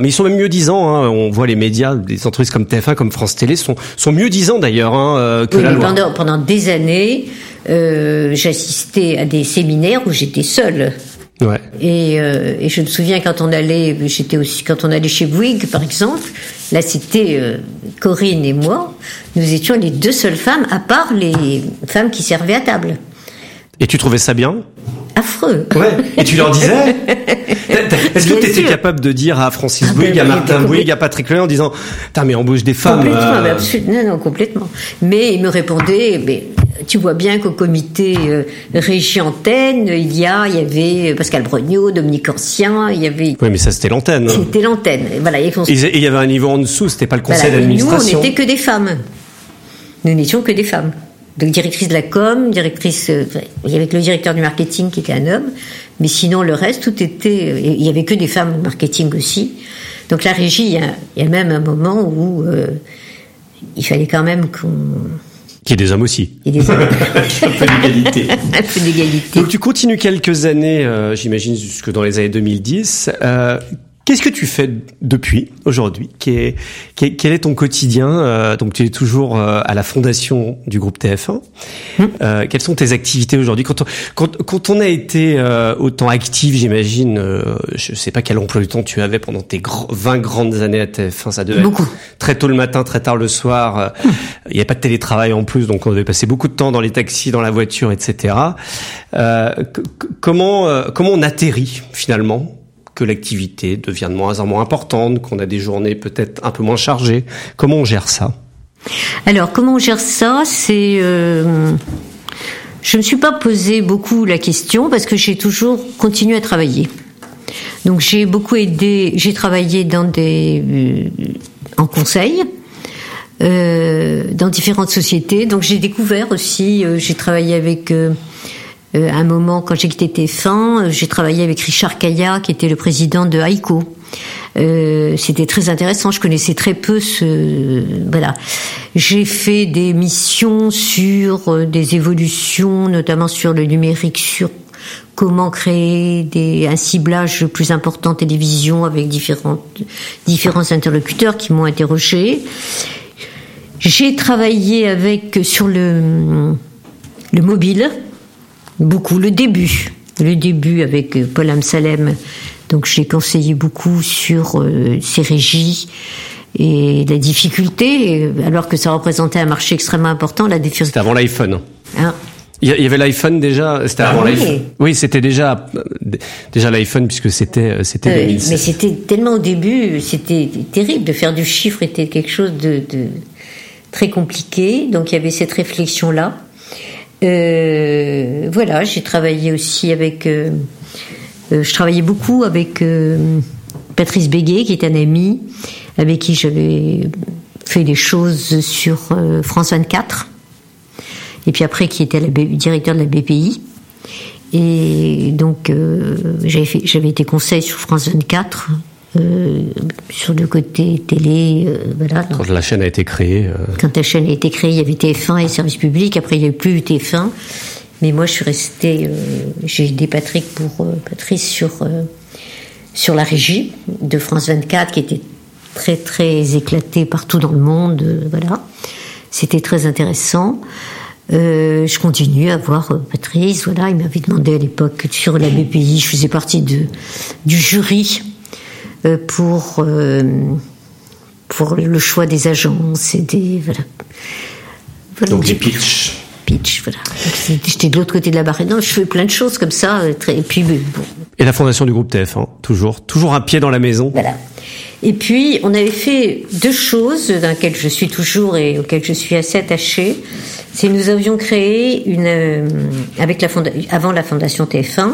Speaker 1: mais ils sont même mieux disants. Hein, on voit les médias, des entreprises comme TF1, comme France Télé sont sont mieux disants d'ailleurs hein, que
Speaker 2: Oui,
Speaker 1: la loi.
Speaker 2: pendant, pendant des années, j'assistais à des séminaires où j'étais seule.
Speaker 1: Ouais.
Speaker 2: Et, euh, et je me souviens quand on allait, j'étais aussi quand on allait chez Bouygues par exemple. Là, c'était euh, Corinne et moi. Nous étions les deux seules femmes, à part les femmes qui servaient à table.
Speaker 1: Et tu trouvais ça bien?
Speaker 2: Affreux.
Speaker 1: Ouais. Et tu leur disais? Est-ce que tu étais
Speaker 2: sûr.
Speaker 1: capable de dire à Francis
Speaker 2: Ah
Speaker 1: Bouygues,
Speaker 2: ben,
Speaker 1: à
Speaker 2: oui,
Speaker 1: Martin. Bouygues, à Patrick Lelay en disant Putain, mais embauche des femmes
Speaker 2: Complètement,
Speaker 1: euh,
Speaker 2: mais absolument. Non, non, complètement. Mais il me répondait, mais tu vois bien qu'au comité euh, régie antenne, il y a, il y avait Pascal Brognaud, Dominique Ancien, il y avait,
Speaker 1: Oui, mais ça c'était l'antenne.
Speaker 2: c'était l'antenne. Voilà, il y avait-
Speaker 1: Et il y avait un niveau en dessous, c'était pas le conseil
Speaker 2: Voilà, et nous, on
Speaker 1: d'administration.
Speaker 2: n'était que des femmes. Nous n'étions que des femmes. Donc directrice de la com, directrice, euh, il y avait que le directeur du marketing qui était un homme, mais sinon le reste, tout était, euh, il y avait que des femmes au marketing aussi. Donc la régie, il y a, il y a même un moment où euh, il fallait quand même qu'on
Speaker 1: Qui est des hommes aussi.
Speaker 2: il y ait des
Speaker 1: Un peu d'égalité.
Speaker 2: un peu d'égalité.
Speaker 1: Donc tu continues quelques années, euh, j'imagine jusque dans les années 2010. Euh, Qu'est-ce que tu fais depuis aujourd'hui Quel est, ton quotidien Euh, Donc tu es toujours euh, à la fondation du groupe TF1. Euh, quelles sont tes activités aujourd'hui? Quand, on- quand, quand on a été autant actif, j'imagine, je sais pas quel emploi du temps tu avais pendant tes gr- 20 grandes années à TF1, ça devait
Speaker 2: Beaucoup.
Speaker 1: être très tôt le matin, très tard le soir. Euh, Il n'y avait pas de télétravail en plus, donc on devait passer beaucoup de temps dans les taxis, dans la voiture, etc. Euh, comment comment on atterrit finalement? Que l'activité devient de moins en moins importante, qu'on a des journées peut-être un peu moins chargées Comment on gère ça?
Speaker 2: Alors, comment on gère ça? C'est. Euh, je ne me suis pas posé beaucoup la question parce que j'ai toujours continué à travailler. Donc, j'ai beaucoup aidé. J'ai travaillé dans des. Euh, en conseil. Euh, dans différentes sociétés. Donc j'ai découvert aussi, j'ai travaillé avec un moment quand j'ai quitté TF1, j'ai travaillé avec Richard Kaya qui était le président de Haïko. Euh, c'était très intéressant. Je connaissais très peu ce. Voilà. J'ai fait des missions sur euh, des évolutions, notamment sur le numérique, sur comment créer un ciblage plus important télévision avec différents, différents interlocuteurs qui m'ont interrogé. J'ai travaillé avec sur le, le mobile, beaucoup, le début. Le début avec Paul Amsalem donc j'ai conseillé beaucoup sur euh, ces régies et la difficulté, alors que ça représentait un marché extrêmement important, la difficulté.
Speaker 1: C'était avant l'iPhone. Hein? Il y avait l'iPhone déjà, c'était avant ah l'iPhone. Oui, c'était déjà déjà l'iPhone puisque c'était euh, c'était
Speaker 2: euh, Mais c'était tellement au début, c'était terrible de faire du chiffre était quelque chose de, de très compliqué. Donc il y avait cette réflexion là. Euh, voilà, j'ai travaillé aussi avec euh, euh, je travaillais beaucoup avec Patrice Béguet, qui est un ami, avec qui j'avais fait des choses sur France 24, et puis après qui était le directeur de la BPI. Et donc j'avais été conseil sur France 24 sur le côté télé, voilà.
Speaker 1: Quand la chaîne a été créée.
Speaker 2: Quand la chaîne a été créée, il y avait TF1 et service public. Après, il n'y avait plus TF1. Mais moi, je suis restée. Euh, j'ai aidé Patrick pour euh, Patrice sur euh, sur la régie de France 24, qui était très très éclatée partout dans le monde. voilà, c'était très intéressant. je continue à voir Patrice. Voilà, il m'avait demandé à l'époque sur la BPI. Je faisais partie de du jury pour pour le choix des agences et des voilà.
Speaker 1: Donc des pitchs
Speaker 2: pitch. Voilà. J'étais de l'autre côté de la barrière. Non, je fais plein de choses comme ça. Euh, et puis bon.
Speaker 1: Et la fondation du groupe TF, hein, toujours, toujours un pied dans la maison.
Speaker 2: Voilà. Et puis on avait fait deux choses dans lesquelles je suis toujours et auxquelles je suis assez attachée. C'est nous avions créé une euh, avec la avant la fondation TF1,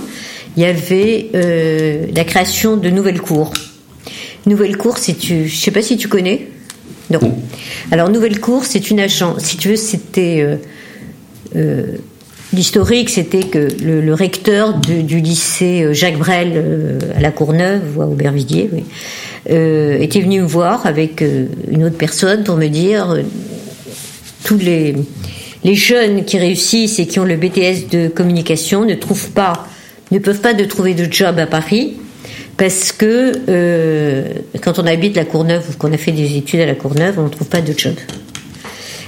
Speaker 2: il y avait euh, la création de nouvelles cours. Nouvelle cour, si tu, je sais pas si tu connais. Non. Alors Nouvelle Cour, c'est une agence. Si tu veux, c'était euh, l'historique, c'était que le, recteur du lycée euh, Jacques Brel euh, à la Courneuve, ou à Aubervilliers, était venu me voir avec une autre personne pour me dire tous les, les jeunes qui réussissent et qui ont le BTS de communication ne trouvent pas, ne peuvent pas de trouver de job à Paris parce que quand on habite la Courneuve ou qu'on a fait des études à la Courneuve, on ne trouve pas de job.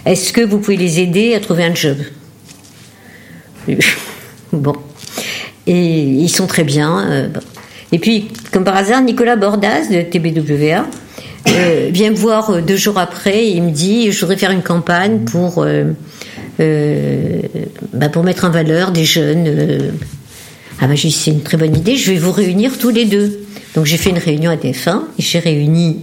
Speaker 2: Est-ce que vous pouvez les aider à trouver un job? Bon. Et ils sont très bien. Euh, et puis, comme par hasard, Nicolas Bordas de TBWA euh, vient me voir euh, deux jours après et il me dit Je voudrais faire une campagne pour, bah, pour mettre en valeur des jeunes. Ah bah, j'ai dit C'est une très bonne idée, je vais vous réunir tous les deux. Donc j'ai fait une réunion à TF1 et j'ai réuni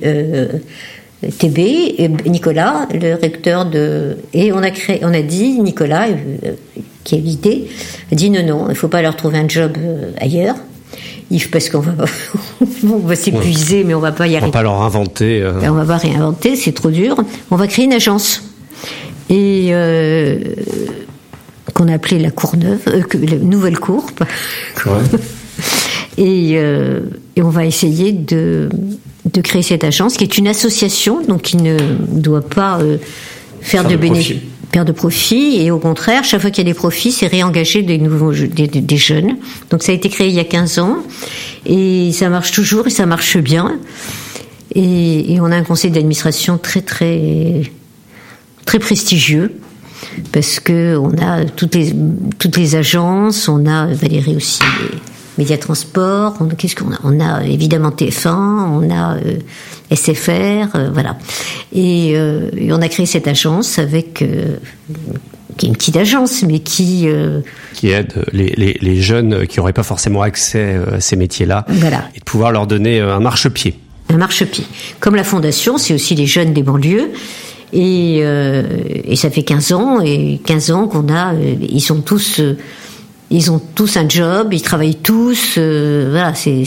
Speaker 2: TB et Nicolas, le recteur de. Et on a créé, on a dit Nicolas, qui est l'idée, a dit non, non, il ne faut pas leur trouver un job euh, ailleurs. Parce qu'on va, on va s'épuiser, mais on va pas y arriver.
Speaker 1: On va pas leur inventer. Euh...
Speaker 2: On va pas réinventer, c'est trop dur. On va créer une agence. Et euh, qu'on a appelée la Courneuve, euh, la Nouvelle Cour. et, euh, et, on va essayer de, de créer cette agence, qui est une association, donc qui ne doit pas euh, faire, de bénéfices perte de profit et au contraire, chaque fois qu'il y a des profits, c'est réengager des nouveaux des, des, jeunes. Donc ça a été créé il y a 15 ans et ça marche toujours et ça marche bien. Et, et on a un conseil d'administration très très très prestigieux parce que on a toutes les toutes les agences, on a Valérie aussi Média Transport, on, qu'est-ce qu'on a? On a évidemment TF1, on a euh, SFR, euh, voilà. Euh, et, on a créé cette agence avec qui est une petite agence, mais qui
Speaker 1: qui aide les, les, les jeunes qui n'auraient pas forcément accès à ces métiers-là,
Speaker 2: voilà.
Speaker 1: et de pouvoir leur donner un marchepied.
Speaker 2: Un marchepied. Comme la fondation, c'est aussi les jeunes des banlieues. Et, euh, et ça fait 15 ans, et 15 ans qu'on a, euh, ils sont tous, euh, ils ont tous un job, ils travaillent tous, euh, voilà, c'est,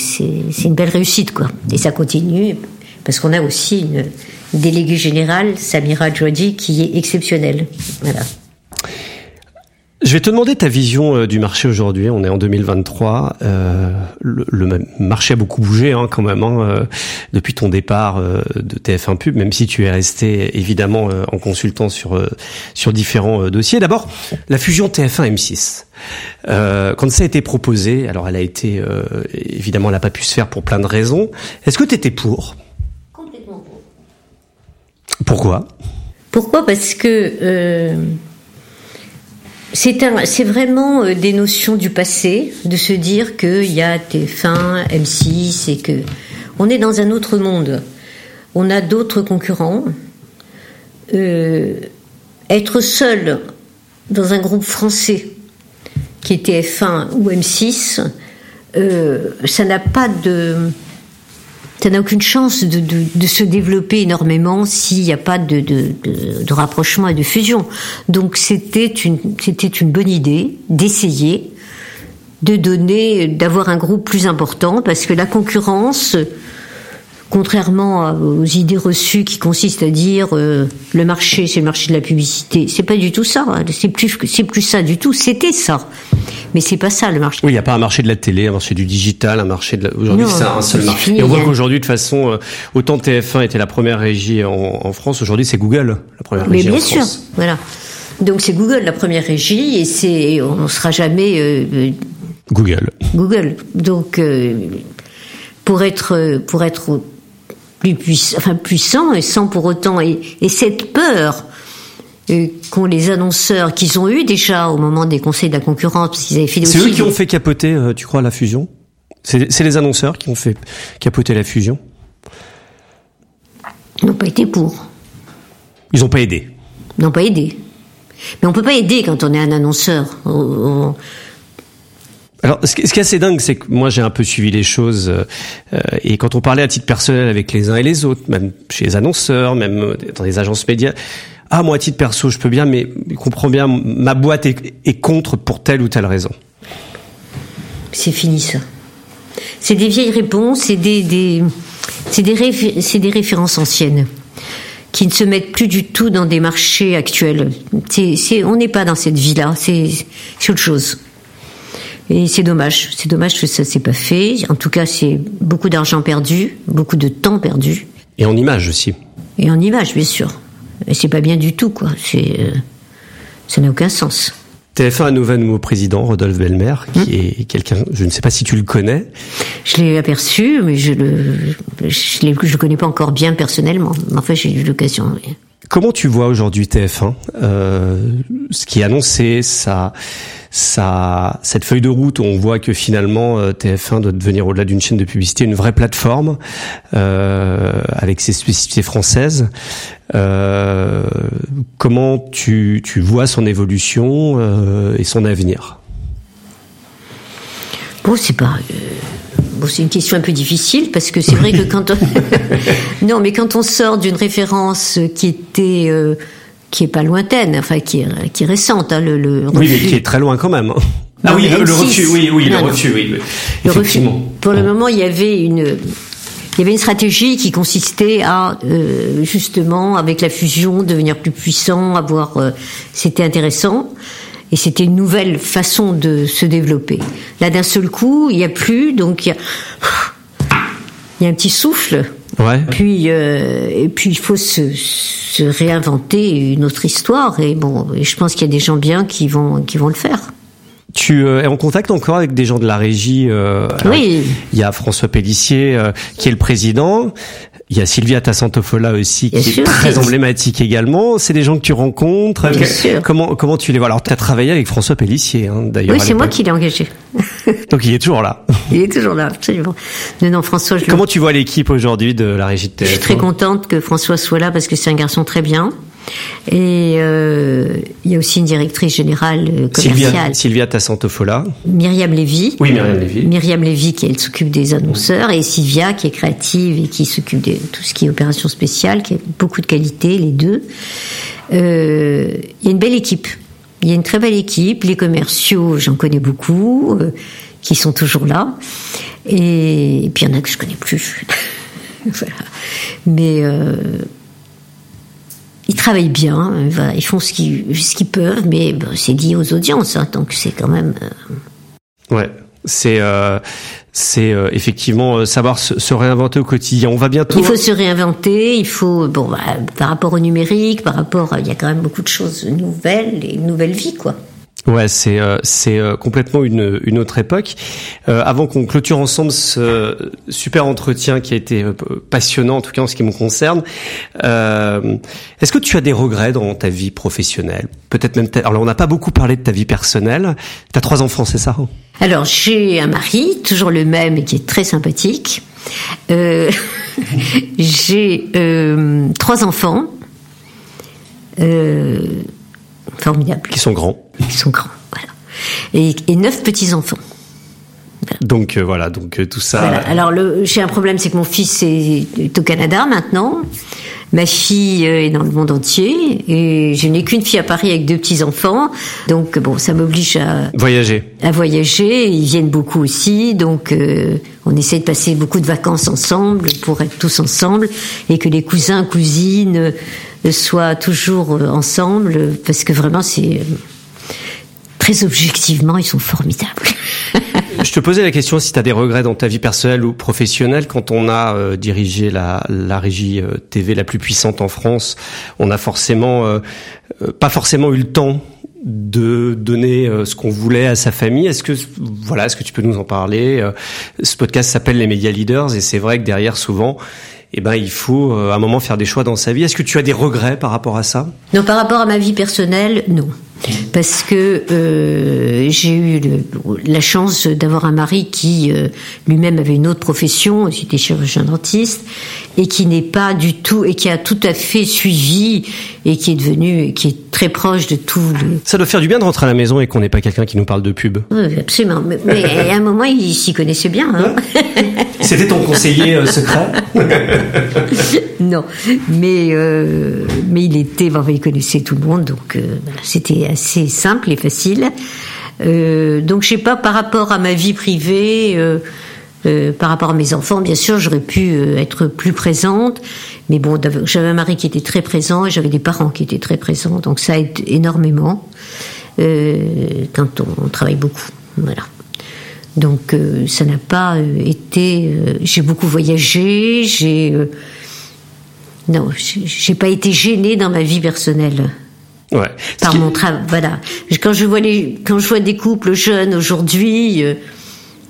Speaker 2: une belle réussite, quoi. Et ça continue, parce qu'on a aussi une déléguée générale, Samira Djouadi, qui est exceptionnelle. Voilà.
Speaker 1: Je vais te demander ta vision euh, du marché aujourd'hui. On est en 2023. Euh, le, le, marché a beaucoup bougé hein, quand même hein, euh, depuis ton départ euh, de TF1 Pub, même si tu es resté évidemment euh, en consultant sur euh, sur différents dossiers. D'abord, la fusion TF1 M6. quand ça a été proposé, alors elle a été évidemment, elle n'a pas pu se faire pour plein de raisons. Est-ce que tu étais pour?
Speaker 2: Complètement pour.
Speaker 1: Pourquoi?
Speaker 2: Pourquoi? Parce que c'est vraiment euh, des notions du passé, de se dire qu'il y a TF1, M6 et que on est dans un autre monde. On a d'autres concurrents. Euh, être seul dans un groupe français qui est TF1 ou M6, euh, ça n'a pas de ça n'a aucune chance de, se développer énormément s'il n'y a pas de, de, rapprochement et de fusion. Donc c'était une, c'était une bonne idée d'essayer de donner, d'avoir un groupe plus important parce que la concurrence, contrairement aux idées reçues qui consistent à dire euh, le marché c'est le marché de la publicité, c'est pas du tout ça. C'est plus c'est plus ça du tout. C'était ça, mais c'est pas ça le marché.
Speaker 1: Oui, il n'y a pas un marché de la télé, un marché du digital, un marché de la... aujourd'hui c'est un seul marché.
Speaker 2: fini,
Speaker 1: Et on voit
Speaker 2: hein.
Speaker 1: qu'aujourd'hui de toute façon, euh, autant TF1 était la première régie en, en France, aujourd'hui c'est Google la première
Speaker 2: Mais
Speaker 1: régie
Speaker 2: bien
Speaker 1: en
Speaker 2: sûr,
Speaker 1: France.
Speaker 2: voilà. Donc c'est Google la première régie et c'est on ne sera jamais euh, euh,
Speaker 1: Google.
Speaker 2: Google. Donc euh, pour être pour être plus puissant, enfin puissant et sans pour autant et, et cette peur euh, qu'ont les annonceurs qu'ils ont eu déjà au moment des conseils de la concurrence parce qu'ils avaient fait
Speaker 1: C'est eux qui ont fait capoter, euh, tu crois, la fusion? C'est les annonceurs qui ont fait capoter la fusion?
Speaker 2: Ils n'ont pas été pour,
Speaker 1: Ils n'ont pas aidé.
Speaker 2: ils n'ont pas aidé. Mais on peut pas aider quand on est un annonceur. On- on-
Speaker 1: Alors, ce qui est assez dingue, c'est que moi j'ai un peu suivi les choses, euh, euh, et quand on parlait à titre personnel avec les uns et les autres, même chez les annonceurs, même euh, dans les agences médias, ah moi à titre perso je peux bien, mais comprends bien, ma boîte est, contre pour telle ou telle raison.
Speaker 2: C'est fini ça. C'est des vieilles réponses, c'est des, des, c'est des, références anciennes qui ne se mettent plus du tout dans des marchés actuels. C'est, on n'est pas dans cette vie-là, c'est autre chose. Et c'est dommage, c'est dommage que ça s'est pas fait. En tout cas, c'est beaucoup d'argent perdu, beaucoup de temps perdu,
Speaker 1: Et en image aussi.
Speaker 2: et en image, bien sûr. Et c'est pas bien du tout, quoi. C'est, euh, ça n'a aucun sens.
Speaker 1: TF1 a nouveau nouveau président, Rodolphe Belmer, qui est quelqu'un, je ne sais pas si tu le connais.
Speaker 2: Je l'ai aperçu, mais je le, je, le connais pas encore bien personnellement. Enfin, j'ai eu l'occasion.
Speaker 1: Comment tu vois aujourd'hui TF1 euh, Ce qui est annoncé, ça, ça, cette feuille de route où on voit que finalement euh, TF1 doit devenir au-delà d'une chaîne de publicité une vraie plateforme euh, avec ses spécificités françaises. Euh, comment tu, tu vois son évolution euh, et son avenir?
Speaker 2: Bon, c'est pas. euh, Bon, c'est une question un peu difficile parce que c'est vrai que quand on... non, mais quand on sort d'une référence qui était euh, qui est pas lointaine, enfin qui est, qui est récente, hein, le, le
Speaker 1: Oui, mais qui est très loin quand même. hein.
Speaker 2: Non,
Speaker 1: ah oui, le, le
Speaker 2: M6.
Speaker 1: refus, oui, oui,
Speaker 2: Non,
Speaker 1: le
Speaker 2: non.
Speaker 1: refus, oui, oui.
Speaker 2: Le refus.
Speaker 1: effectivement.
Speaker 2: Pour le moment, il y avait une, il y avait une stratégie qui consistait à euh, justement, avec la fusion, devenir plus puissant, avoir, euh, c'était intéressant. Et c'était une nouvelle façon de se développer. Là, d'un seul coup, il n'y a plus, donc il y a, il y a un petit souffle.
Speaker 1: Ouais.
Speaker 2: Puis, euh, et puis il faut se, se réinventer une autre histoire. Et bon, et je pense qu'il y a des gens bien qui vont, qui vont le faire.
Speaker 1: Tu euh, es en contact encore avec des gens de la régie euh,
Speaker 2: Oui.
Speaker 1: Il y a François Pellissier euh, qui est le président. Il y a Sylvia Tassantofola aussi qui est très emblématique également. C'est des gens que tu rencontres.
Speaker 2: Bien
Speaker 1: Que-
Speaker 2: sûr.
Speaker 1: Comment comment tu les vois? Alors tu as travaillé avec François Pellissier hein, d'ailleurs.
Speaker 2: Oui, c'est moi qui l'ai engagé.
Speaker 1: Donc il est toujours là.
Speaker 2: Il est toujours là, absolument. Non, non, François, je, le-
Speaker 1: Comment tu vois l'équipe aujourd'hui de la régie de TF1
Speaker 2: je suis très contente que François soit là parce que c'est un garçon très bien. Et euh, il y a aussi une directrice générale euh, commerciale.
Speaker 1: Sylvia, Sylvia Tassantofola.
Speaker 2: Myriam Lévy.
Speaker 1: Oui, Myriam Lévy.
Speaker 2: Myriam Lévy qui elle s'occupe des annonceurs et Sylvia qui est créative et qui s'occupe de tout ce qui est opération spéciale, qui a beaucoup de qualité, les deux. Euh, il y a une belle équipe. Il y a une très belle équipe. Les commerciaux, j'en connais beaucoup, euh, qui sont toujours là. Et, et, puis il y en a que je connais plus. voilà. Mais euh, ils travaillent bien, voilà, ils font ce qu'ils ce qu'ils peuvent, mais c'est lié aux audiences, hein, donc c'est quand même.
Speaker 1: Euh... Ouais, c'est euh, c'est euh, effectivement savoir se, se, réinventer au quotidien. On va bientôt.
Speaker 2: Il faut se réinventer. Il faut bon bah, par rapport au numérique, par rapport, il y a quand même beaucoup de choses nouvelles et une nouvelle vie quoi.
Speaker 1: Ouais, c'est euh, c'est euh, complètement une une autre époque. Euh, avant qu'on clôture ensemble ce super entretien qui a été euh, passionnant en tout cas en ce qui me concerne, euh, est-ce que tu as des regrets dans ta vie professionnelle? Peut-être même. Alors on n'a pas beaucoup parlé de ta vie personnelle. T'as trois enfants, c'est ça?
Speaker 2: Alors j'ai un mari toujours le même et qui est très sympathique. j'ai trois enfants. Euh, formidables.
Speaker 1: Qui sont grands.
Speaker 2: Qui sont grands, voilà. Et, et neuf petits-enfants.
Speaker 1: Voilà. Donc euh, voilà, donc euh, tout ça.
Speaker 2: Voilà. Alors j'ai un problème, c'est que mon fils est, est, au Canada maintenant. Ma fille est dans le monde entier et je n'ai qu'une fille à Paris avec deux petits enfants. Donc bon, ça m'oblige à
Speaker 1: voyager.
Speaker 2: À voyager. Ils viennent beaucoup aussi, donc euh, on essaie de passer beaucoup de vacances ensemble pour être tous ensemble et que les cousins cousines soient toujours ensemble parce que vraiment c'est très objectivement ils sont formidables.
Speaker 1: Je te posais la question si tu as des regrets dans ta vie personnelle ou professionnelle. Quand on a euh, dirigé la, la régie euh, TV la plus puissante en France, on a forcément euh, pas forcément eu le temps de donner ce qu'on voulait à sa famille. Est-ce que voilà, est-ce que tu peux nous en parler Ce podcast s'appelle les Media Leaders et c'est vrai que derrière souvent eh ben, il faut à un moment faire des choix dans sa vie. Est-ce que tu as des regrets par rapport à ça?
Speaker 2: Non, par rapport à ma vie personnelle, non parce que euh, j'ai eu le, la chance d'avoir un mari qui euh, lui-même avait une autre profession, c'était chirurgien dentiste, et qui n'est pas du tout et qui a tout à fait suivi et qui est devenu, qui est très proche de tout. Le...
Speaker 1: Ça doit faire du bien de rentrer à la maison et qu'on n'ait pas quelqu'un qui nous parle de pub.
Speaker 2: Oui, absolument. Mais, mais à un moment, il s'y connaissait bien. Hein
Speaker 1: C'était ton conseiller euh, secret
Speaker 2: Non, mais mais il était, enfin, il connaissait tout le monde, donc euh, c'était assez simple et facile. Euh, donc je sais pas par rapport à ma vie privée, euh, euh, par rapport à mes enfants, bien sûr j'aurais pu être plus présente, mais bon j'avais un mari qui était très présent et j'avais des parents qui étaient très présents, donc ça aide énormément quand on, on, travaille beaucoup, voilà. Donc ça n'a pas été, j'ai beaucoup voyagé, j'ai non, j'ai pas été gênée dans ma vie personnelle.
Speaker 1: Ouais.
Speaker 2: Par mon travail, voilà. Quand je vois les, quand je vois des couples jeunes aujourd'hui, euh,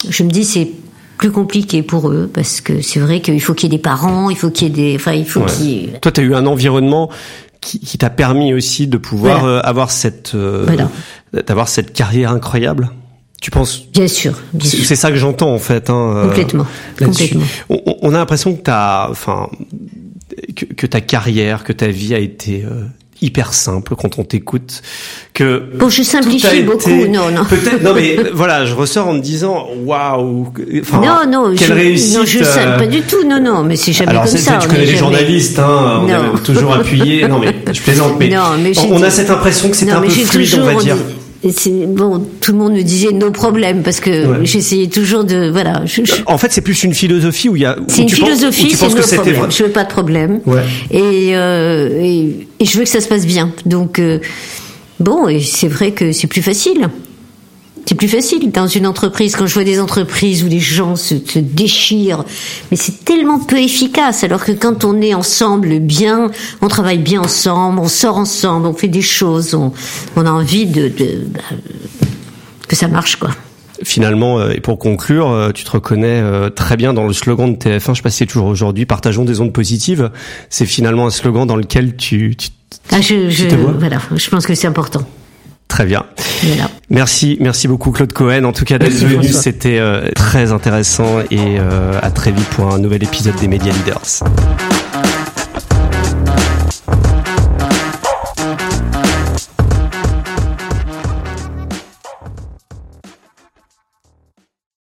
Speaker 2: je me dis c'est plus compliqué pour eux parce que c'est vrai qu'il faut qu'il y ait des parents, il faut qu'il y ait des, enfin il faut ouais. qu'il ait...
Speaker 1: Toi, tu as eu un environnement qui, qui t'a permis aussi de pouvoir voilà. euh, avoir cette, euh,
Speaker 2: voilà.
Speaker 1: d'avoir cette carrière incroyable? Tu penses
Speaker 2: Bien sûr.
Speaker 1: C'est ça que j'entends en fait. Hein,
Speaker 2: complètement. complètement.
Speaker 1: On, on, a l'impression que t'as, enfin, que, que, ta carrière, que ta vie a été hyper simple quand on t'écoute. Que
Speaker 2: bon, je simplifie beaucoup.
Speaker 1: Été,
Speaker 2: non, non.
Speaker 1: Peut-être. Non, mais voilà, je ressors en me disant, waouh. Enfin,
Speaker 2: non, non.
Speaker 1: Quelle
Speaker 2: je,
Speaker 1: réussite.
Speaker 2: Non, je euh... pas du tout. Non, non. Mais c'est jamais
Speaker 1: Alors,
Speaker 2: comme ça.
Speaker 1: tu connais les
Speaker 2: jamais...
Speaker 1: journalistes, hein. On est toujours appuyé. non, mais je plaisante. Mais,
Speaker 2: non, mais
Speaker 1: on, on a cette impression que c'est un peu fluide, on va dire.
Speaker 2: C'est bon, tout le monde me disait nos problèmes parce que ouais. j'essayais toujours de voilà. Je, je...
Speaker 1: En fait, c'est plus une philosophie où il y a.
Speaker 2: C'est une philosophie, c'est nos problèmes. Vrai. Je veux pas de problème.
Speaker 1: Ouais.
Speaker 2: Et, euh, et, et je veux que ça se passe bien. Donc euh, bon, et c'est vrai que c'est plus facile. C'est plus facile dans une entreprise. Quand je vois des entreprises où les gens se, se déchirent, mais c'est tellement peu efficace. Alors que quand on est ensemble bien, on travaille bien ensemble, on sort ensemble, on fait des choses, on, on a envie de, de, de que ça marche, quoi
Speaker 1: finalement, et pour conclure, tu te reconnais très bien dans le slogan de TF1, je sais pas si c'est toujours aujourd'hui, partageons des ondes positives. C'est finalement un slogan dans lequel tu, tu,
Speaker 2: ah, je,
Speaker 1: tu
Speaker 2: je,
Speaker 1: te vois?
Speaker 2: Voilà, je pense que c'est important.
Speaker 1: Très bien.
Speaker 2: Voilà.
Speaker 1: Merci, merci beaucoup Claude Cohen. En tout cas d'être venu, c'était euh, très intéressant et euh, à très vite pour un nouvel épisode des Media Leaders.